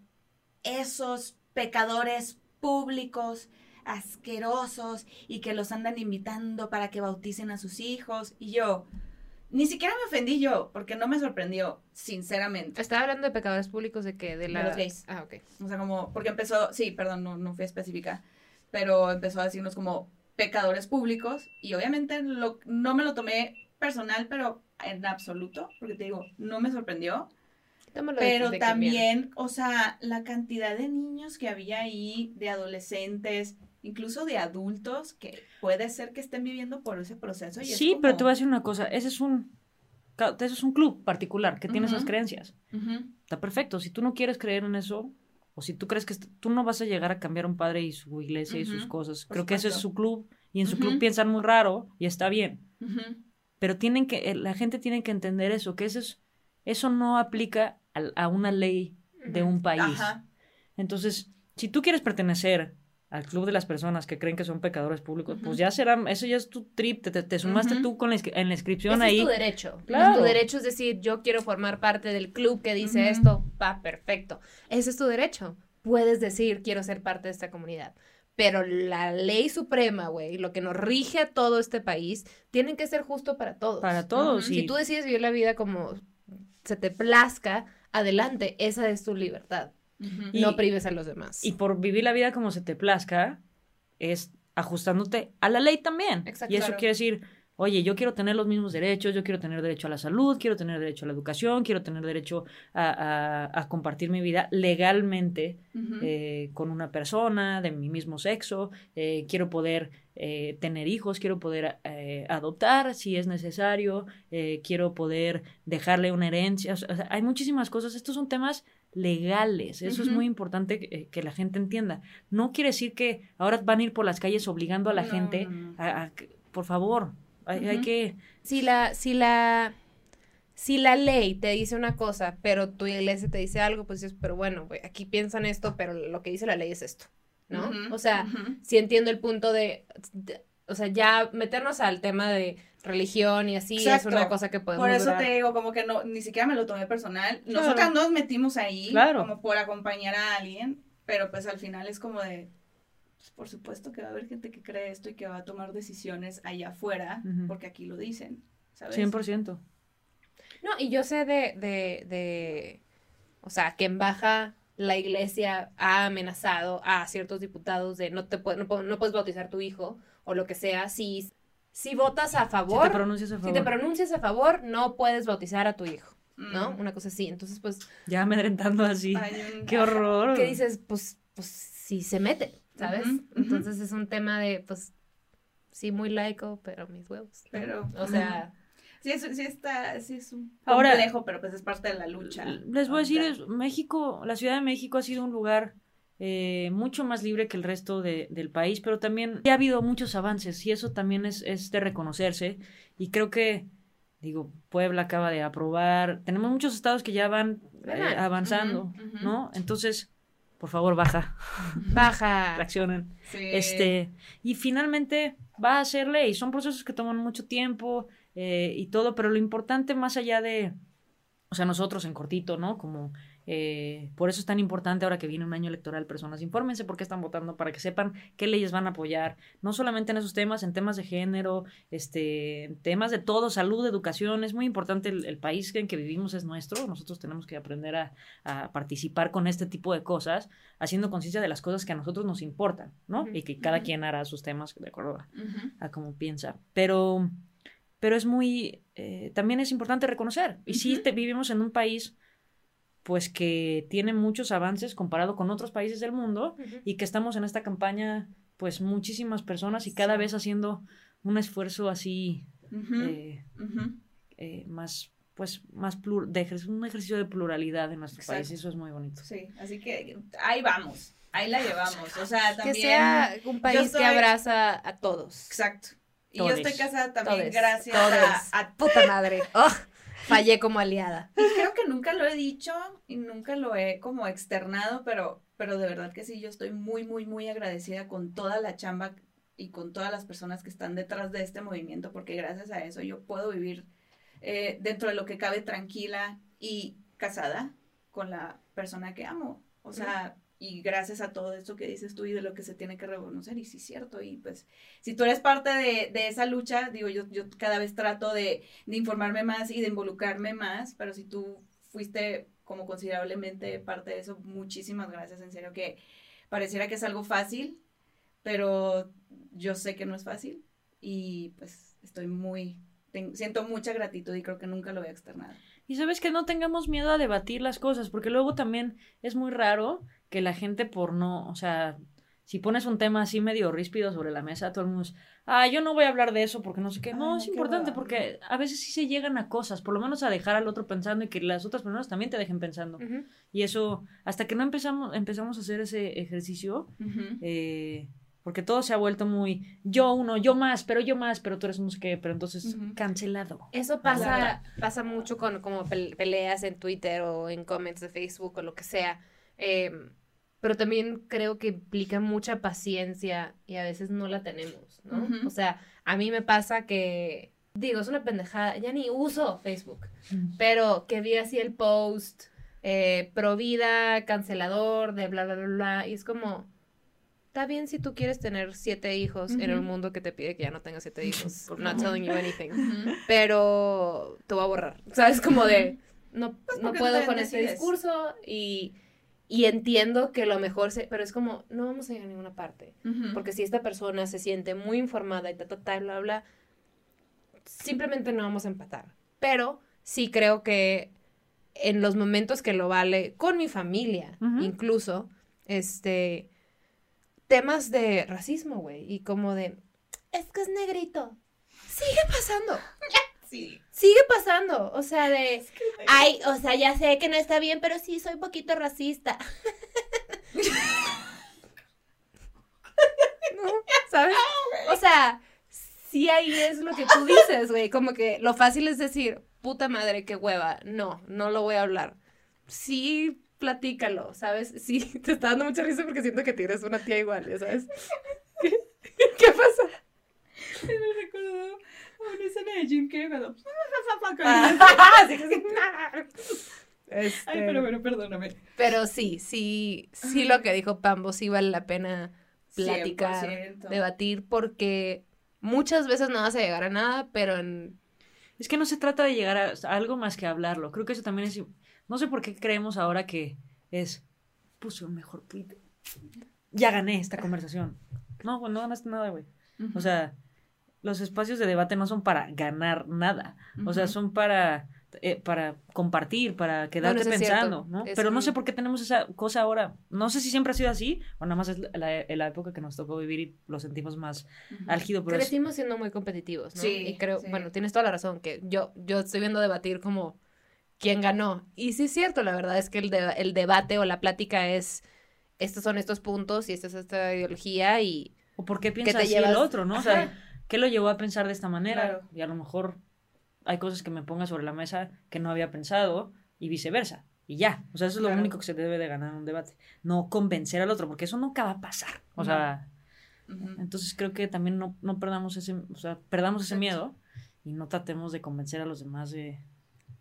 [SPEAKER 1] esos pecadores públicos asquerosos y que los andan invitando para que bauticen a sus hijos y yo ni siquiera me ofendí yo porque no me sorprendió sinceramente
[SPEAKER 2] Estaba hablando de pecadores públicos de que de la...
[SPEAKER 1] los gays.
[SPEAKER 2] Ah, ok.
[SPEAKER 1] o sea como porque empezó sí perdón no, no fui específica pero empezó a decirnos como pecadores públicos y obviamente lo, no me lo tomé personal pero en absoluto porque te digo no me sorprendió pero
[SPEAKER 2] de
[SPEAKER 1] también, o sea, la cantidad de niños que había ahí, de adolescentes, incluso de adultos, que puede ser que estén viviendo por ese proceso. Y es
[SPEAKER 3] Sí, pero te voy a decir una cosa, ese es un, ese es un club particular que tiene esas creencias. Está perfecto. Si tú no quieres creer en eso, o si tú crees que tú no vas a llegar a cambiar a un padre y su iglesia y sus cosas,
[SPEAKER 1] por
[SPEAKER 3] creo que ese es su club y en su club piensan muy raro y está bien. Pero tienen que, eh, la gente tiene que entender eso, que eso, es, eso no aplica a, una ley de un país.
[SPEAKER 1] Ajá.
[SPEAKER 3] Entonces, si tú quieres pertenecer al club de las personas que creen que son pecadores públicos, pues ya será, eso ya es tu trip, te, te- te sumaste
[SPEAKER 1] Ujú.
[SPEAKER 3] tú con la, en la inscripción
[SPEAKER 2] Ese
[SPEAKER 3] ahí.
[SPEAKER 2] es tu derecho.
[SPEAKER 3] Claro.
[SPEAKER 2] Tu derecho es decir, yo quiero formar parte del club que dice esto, va perfecto. Ese es tu derecho. Puedes decir, quiero ser parte de esta comunidad. Pero la ley suprema, güey, lo que nos rige a todo este país, tienen que ser justo para todos.
[SPEAKER 3] Para todos. Y-
[SPEAKER 2] Si tú decides vivir la vida como se te plazca, adelante, esa es tu libertad. No prives a los demás.
[SPEAKER 3] Y por vivir la vida como se te plazca, es ajustándote a la ley también.
[SPEAKER 2] Exacto.
[SPEAKER 3] y eso
[SPEAKER 1] Claro.
[SPEAKER 3] quiere decir, oye, yo quiero tener los mismos derechos, yo quiero tener derecho a la salud, quiero tener derecho a la educación, quiero tener derecho a, a- a compartir mi vida legalmente eh, con una persona de mi mismo sexo, eh, quiero poder eh, tener hijos, quiero poder eh, adoptar si es necesario, eh, quiero poder dejarle una herencia, o sea, hay muchísimas cosas, estos son temas legales, eso es muy importante que, que la gente entienda. No quiere decir que ahora van a ir por las calles obligando a la
[SPEAKER 1] No,
[SPEAKER 3] gente
[SPEAKER 1] no, no.
[SPEAKER 3] a, a que- por favor, hay, hay que...
[SPEAKER 2] si la, si la, si la ley te dice una cosa, pero tu iglesia te dice algo, pues dices, pero bueno, aquí piensan esto, pero lo que dice la ley es esto, ¿no? O sea,
[SPEAKER 1] ujú.
[SPEAKER 2] sí entiendo el punto de, de- o sea, ya meternos al tema de religión y así
[SPEAKER 1] Exacto.
[SPEAKER 2] es una cosa que podemos
[SPEAKER 1] Por eso
[SPEAKER 2] durar.
[SPEAKER 1] te digo, como que no, ni siquiera me lo tomé personal.
[SPEAKER 3] Claro.
[SPEAKER 1] Nosotras nos metimos ahí
[SPEAKER 3] Claro.
[SPEAKER 1] como por acompañar a alguien, pero pues al final es como de, pues, por supuesto que va a haber gente que cree esto y que va a tomar decisiones allá afuera, porque aquí lo dicen, ¿sabes?
[SPEAKER 3] 100%.
[SPEAKER 2] No, y yo sé de, de, de, o sea, que en Baja la iglesia ha amenazado a ciertos diputados de no te pu- no, pu- no puedes bautizar tu hijo o lo que sea si, si votas a
[SPEAKER 3] Si
[SPEAKER 2] favor,
[SPEAKER 3] te pronuncias a
[SPEAKER 2] si te pronuncias a favor, no puedes bautizar a tu hijo, ¿no?
[SPEAKER 1] Mm.
[SPEAKER 2] Una cosa así. Entonces, pues,
[SPEAKER 3] Ya amedrentando así. Qué horror.
[SPEAKER 2] ¿qué dices? Pues, pues, si se mete, ¿sabes? Entonces es un tema de, pues, sí, muy laico, pero mis huevos.
[SPEAKER 1] Pero,
[SPEAKER 2] O sea,
[SPEAKER 1] Sí, es, sí está, sí es un
[SPEAKER 3] Ahora-
[SPEAKER 1] complejo, pero pues es parte de la lucha.
[SPEAKER 3] Les voy a decir, México, la Ciudad de México ha sido un lugar eh, mucho más libre que el resto de- del país, pero también ha habido muchos avances y eso también es, es de reconocerse. Y creo que, digo, Puebla acaba de aprobar, tenemos muchos estados que ya van eh,
[SPEAKER 2] Van.
[SPEAKER 3] avanzando. ¿no? Entonces, por favor, baja, [laughs]
[SPEAKER 2] baja.
[SPEAKER 3] reaccionen.
[SPEAKER 1] Sí.
[SPEAKER 3] Este, y finalmente va a ser ley. Son procesos que toman mucho tiempo eh, y todo, pero lo importante más allá de, o sea, nosotros en cortito, ¿no? Como, eh, por eso es tan importante ahora que viene un año electoral, personas, infórmense por qué están votando, para que sepan qué leyes van a apoyar, no solamente en esos temas, en temas de género, este, temas de todo, salud, educación, es muy importante el, el país en que vivimos es nuestro, nosotros tenemos que aprender a, a participar con este tipo de cosas, haciendo conciencia de las cosas que a nosotros nos importan, ¿no? Y que cada quien hará sus temas de acuerdo a cómo piensa. Pero, pero es muy, eh, también es importante reconocer. Y sí
[SPEAKER 1] Ujú.
[SPEAKER 3] te- vivimos en un país, pues que tiene muchos avances comparado con otros países del mundo y que estamos en esta campaña, pues muchísimas personas y cada
[SPEAKER 1] Sí.
[SPEAKER 3] vez haciendo un esfuerzo así
[SPEAKER 1] Ujú.
[SPEAKER 3] eh,
[SPEAKER 1] Ujú.
[SPEAKER 3] eh, más pues más plur de un ejercicio de pluralidad en nuestro país
[SPEAKER 1] Exacto.
[SPEAKER 3] eso es muy bonito.
[SPEAKER 1] Sí, así que ahí vamos, ahí la llevamos. O sea, también.
[SPEAKER 2] Que sea un país
[SPEAKER 1] soy-
[SPEAKER 2] que abraza a todos.
[SPEAKER 1] Exacto. Y
[SPEAKER 3] Todes.
[SPEAKER 1] yo estoy casada también
[SPEAKER 2] Todes,
[SPEAKER 1] gracias
[SPEAKER 2] todes.
[SPEAKER 1] a, a [laughs]
[SPEAKER 2] Puta madre. Oh, fallé como aliada.
[SPEAKER 1] Y [laughs] creo que nunca lo he dicho y nunca lo he como externado, pero, pero de verdad que sí, yo estoy muy, muy, muy agradecida con toda la chamba y con todas las personas que están detrás de este movimiento, porque gracias a eso yo puedo vivir eh, dentro de lo que cabe tranquila y casada con la persona que amo. O sea, y gracias a todo esto que dices tú y de lo que se tiene que reconocer, y sí es cierto, y pues si tú eres parte de, de esa lucha, digo, yo, yo cada vez trato de, de informarme más y de involucrarme más, pero si tú fuiste como considerablemente parte de eso, muchísimas gracias, en serio que pareciera que es algo fácil, pero yo sé que no es fácil y pues estoy muy, ten- siento mucha gratitud y creo que nunca lo voy a externar.
[SPEAKER 3] Y sabes que no tengamos miedo a debatir las cosas, porque luego también es muy raro que la gente por no, o sea, si pones un tema así medio ríspido sobre la mesa, todo el mundo es, ah, yo no voy a hablar de eso porque no sé qué. No, es
[SPEAKER 1] qué
[SPEAKER 3] importante porque a veces sí se llegan a cosas, por lo menos a dejar al otro pensando y que las otras personas también te dejen pensando. Y eso, hasta que no empezamos, empezamos a hacer ese ejercicio, eh, porque todo se ha vuelto muy yo uno, yo más, pero yo más, pero tú eres no sé qué, pero entonces cancelado.
[SPEAKER 2] Eso pasa, pasa mucho con como pel- peleas en Twitter o en comments de Facebook o lo que sea. Em, pero también creo que implica mucha paciencia y a veces no la tenemos, ¿no? O sea, a mí me pasa que, digo, es una pendejada, ya ni uso Facebook, pero que vi así el post, eh, pro vida, cancelador, de bla, bla, bla, bla, y es como, está bien si tú quieres tener siete hijos en un mundo que te pide que ya no tengas siete hijos, [laughs]
[SPEAKER 3] Por
[SPEAKER 2] not
[SPEAKER 3] favor.
[SPEAKER 2] telling you anything pero te voy a borrar. ¿Sabes? Como de, no,
[SPEAKER 1] Pues
[SPEAKER 2] no puedo con
[SPEAKER 1] decides.
[SPEAKER 2] discurso y, y entiendo que lo mejor, se, pero es como, no vamos a ir a ninguna parte. Porque si esta persona se siente muy informada y ta, ta, ta, bla, bla, simplemente no vamos a empatar. Pero sí creo que en los momentos que lo vale, con mi familia, incluso, este, temas de racismo, güey, y como de, es que es negrito. Sigue pasando.
[SPEAKER 1] Sí.
[SPEAKER 2] Sigue pasando, o sea, de, ay, o sea, ya sé que no está bien, pero sí soy poquito racista. [laughs] ¿No? ¿Sabes? O sea, sí ahí es lo que tú dices, güey, como que lo fácil es decir, puta madre, qué hueva, no, no lo voy a hablar. Sí, platícalo, ¿sabes? Sí, [laughs] te está dando mucha risa porque siento que tienes una tía igual, ¿ya sabes? [laughs] ¿Qué, ¿Qué pasa?
[SPEAKER 1] Una escena de Jim Carrey cuando... [laughs]
[SPEAKER 2] Sí, sí. Este,
[SPEAKER 1] Ay, pero bueno, perdóname.
[SPEAKER 2] Pero sí, sí, sí lo que dijo Pambo, sí vale la pena platicar,
[SPEAKER 1] 100%.
[SPEAKER 2] debatir, porque muchas veces no vas a llegar a nada, pero en...
[SPEAKER 3] Es que no se trata de llegar a, algo más que hablarlo. Creo que eso también es... No sé por qué creemos ahora que es... Puse un mejor tweet. Ya gané esta conversación. No, no ganaste nada, güey. O sea, los espacios de debate no son para ganar nada. O sea, son para, eh, para compartir, para quedarte pensando,
[SPEAKER 2] cierto.
[SPEAKER 3] ¿no?
[SPEAKER 2] Es
[SPEAKER 3] Pero no sé por qué tenemos esa cosa ahora. No sé si siempre ha sido así o nada más es la, época que nos tocó vivir y lo sentimos más
[SPEAKER 1] Ujú.
[SPEAKER 3] álgido. Pero es-
[SPEAKER 2] Crecimos siendo muy competitivos, ¿no?
[SPEAKER 1] Sí,
[SPEAKER 2] y creo,
[SPEAKER 1] sí.
[SPEAKER 2] bueno, tienes toda la razón, que yo, yo estoy viendo debatir como quién ganó. Y sí es cierto, la verdad es que el, de- el debate o la plática es, estos son estos puntos y esta es esta ideología y...
[SPEAKER 3] o por qué piensa
[SPEAKER 2] te
[SPEAKER 3] así
[SPEAKER 2] llevas-
[SPEAKER 3] el otro, ¿no? O sea, ¿qué lo llevó a pensar de esta manera?
[SPEAKER 1] Claro.
[SPEAKER 3] Y a lo mejor hay cosas que me ponga sobre la mesa que no había pensado y viceversa. Y ya, o sea, eso es lo único que se debe de ganar en un debate. No convencer al otro, porque eso nunca va a pasar. O sea, entonces creo que también no, no perdamos ese, o sea, perdamos ese miedo y no tratemos de convencer a los demás de...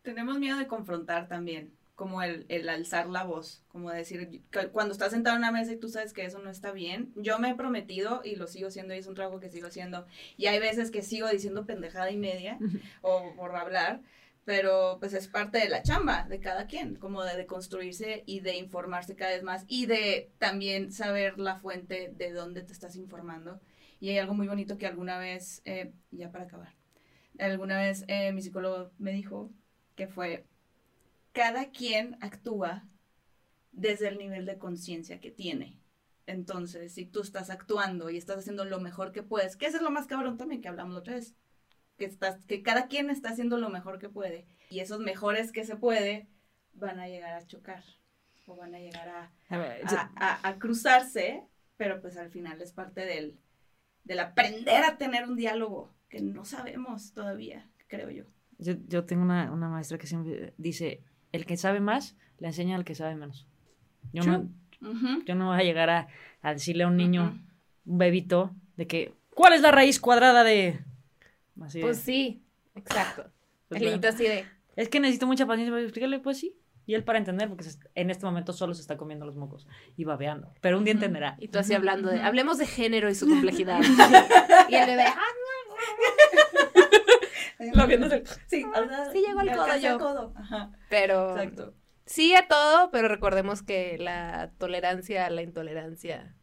[SPEAKER 1] Tenemos miedo de confrontar también, como el, el alzar la voz, como decir, cuando estás sentado en una mesa y tú sabes que eso no está bien, yo me he prometido y lo sigo haciendo y es un trabajo que sigo haciendo y hay veces que sigo diciendo pendejada y media o por hablar, pero pues es parte de la chamba de cada quien, como de, de construirse y de informarse cada vez más y de también saber la fuente de dónde te estás informando. Y hay algo muy bonito que alguna vez, eh, ya para acabar, alguna vez eh, mi psicólogo me dijo que fue, cada quien actúa desde el nivel de conciencia que tiene. Entonces, si tú estás actuando y estás haciendo lo mejor que puedes, que eso es lo más cabrón también que hablamos la otra vez, que, estás, que cada quien está haciendo lo mejor que puede. Y esos mejores que se puede van a llegar a chocar o van a llegar a,
[SPEAKER 3] A ver,
[SPEAKER 1] a, a- a cruzarse, pero pues al final es parte del, del aprender a tener un diálogo que no sabemos todavía, creo yo.
[SPEAKER 3] Yo, yo tengo una, una maestra que siempre dice, el que sabe más le enseña al que sabe menos. Yo, no, yo no voy a llegar a, a decirle a un niño, un bebito, de que, ¿cuál es la raíz cuadrada de...? Así de-
[SPEAKER 2] Pues sí, exacto.
[SPEAKER 3] Pues
[SPEAKER 2] El niñito así de,
[SPEAKER 3] Es que necesito mucha paciencia para explicarle, pues sí. Y él para entender, porque en este momento solo se está comiendo los mocos y babeando. Pero un día entenderá.
[SPEAKER 2] y tú así hablando de, hablemos de género y su complejidad. [laughs] y el bebé, ah,
[SPEAKER 3] Lo viéndose-
[SPEAKER 1] Sí, o sea,
[SPEAKER 2] Sí llegó al codo yo.
[SPEAKER 1] al codo. Ajá,
[SPEAKER 2] pero
[SPEAKER 1] exacto.
[SPEAKER 2] sí a todo, pero recordemos que la tolerancia a la intolerancia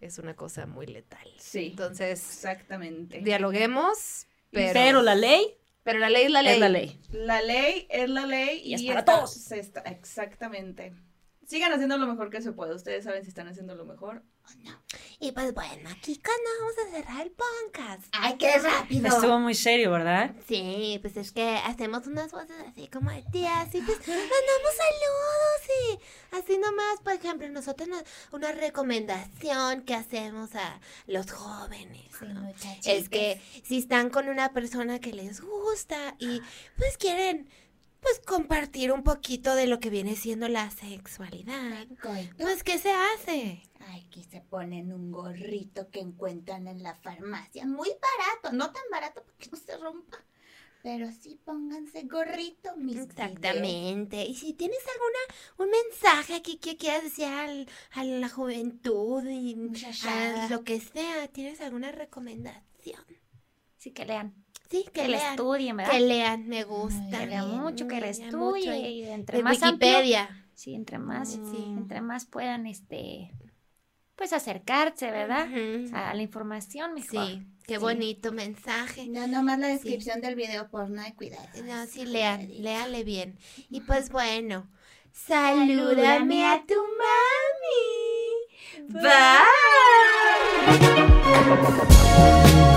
[SPEAKER 2] es una cosa muy letal.
[SPEAKER 1] Sí,
[SPEAKER 2] Entonces,
[SPEAKER 1] exactamente.
[SPEAKER 2] dialoguemos, pero,
[SPEAKER 3] Pero la ley
[SPEAKER 2] pero la ley es la ley.
[SPEAKER 3] es la ley.
[SPEAKER 1] La ley es la ley
[SPEAKER 3] Y
[SPEAKER 1] y,
[SPEAKER 3] es para
[SPEAKER 1] está-
[SPEAKER 3] todos.
[SPEAKER 1] está- exactamente. Sigan haciendo lo mejor que se puede. Ustedes saben si están haciendo lo mejor.
[SPEAKER 2] Y pues bueno, aquí cuando vamos a cerrar el podcast.
[SPEAKER 4] ¡Ay, qué rápido!
[SPEAKER 3] Estuvo muy serio, ¿verdad?
[SPEAKER 2] Sí, pues es que hacemos unas voces así como de tías y pues mandamos saludos y así nomás, por ejemplo, nosotros nos- una recomendación que hacemos a los jóvenes, ¿no? Es que si están con una persona que les gusta y pues quieren pues compartir un poquito de lo que viene siendo la sexualidad, pues ¿qué se hace?
[SPEAKER 4] Ay, que se ponen un gorrito que encuentran en la farmacia. Muy barato, no tan barato para que no se rompa. Pero sí pónganse gorrito, mis.
[SPEAKER 2] Exactamente. Y si tienes alguna un mensaje aquí que quieras decir al- a la juventud y a lo que sea, ¿tienes alguna recomendación?
[SPEAKER 5] Sí, que lean.
[SPEAKER 2] Sí, que,
[SPEAKER 5] Que le estudien, ¿verdad?
[SPEAKER 2] Que lean, me gusta.
[SPEAKER 5] Que lean mucho, que le estudien. Y entre
[SPEAKER 2] De
[SPEAKER 5] más amplio-
[SPEAKER 2] Wikipedia.
[SPEAKER 5] sí, entre más,
[SPEAKER 2] Sí.
[SPEAKER 5] entre más puedan, este, pues acercarse, ¿verdad? A la información mejor.
[SPEAKER 2] Sí, qué
[SPEAKER 5] Sí.
[SPEAKER 2] bonito mensaje.
[SPEAKER 4] No, nomás la descripción del video porno, ay, cuidado.
[SPEAKER 2] No, sí, lean, léale bien. Y pues bueno, salúdame a tu mami. Bye.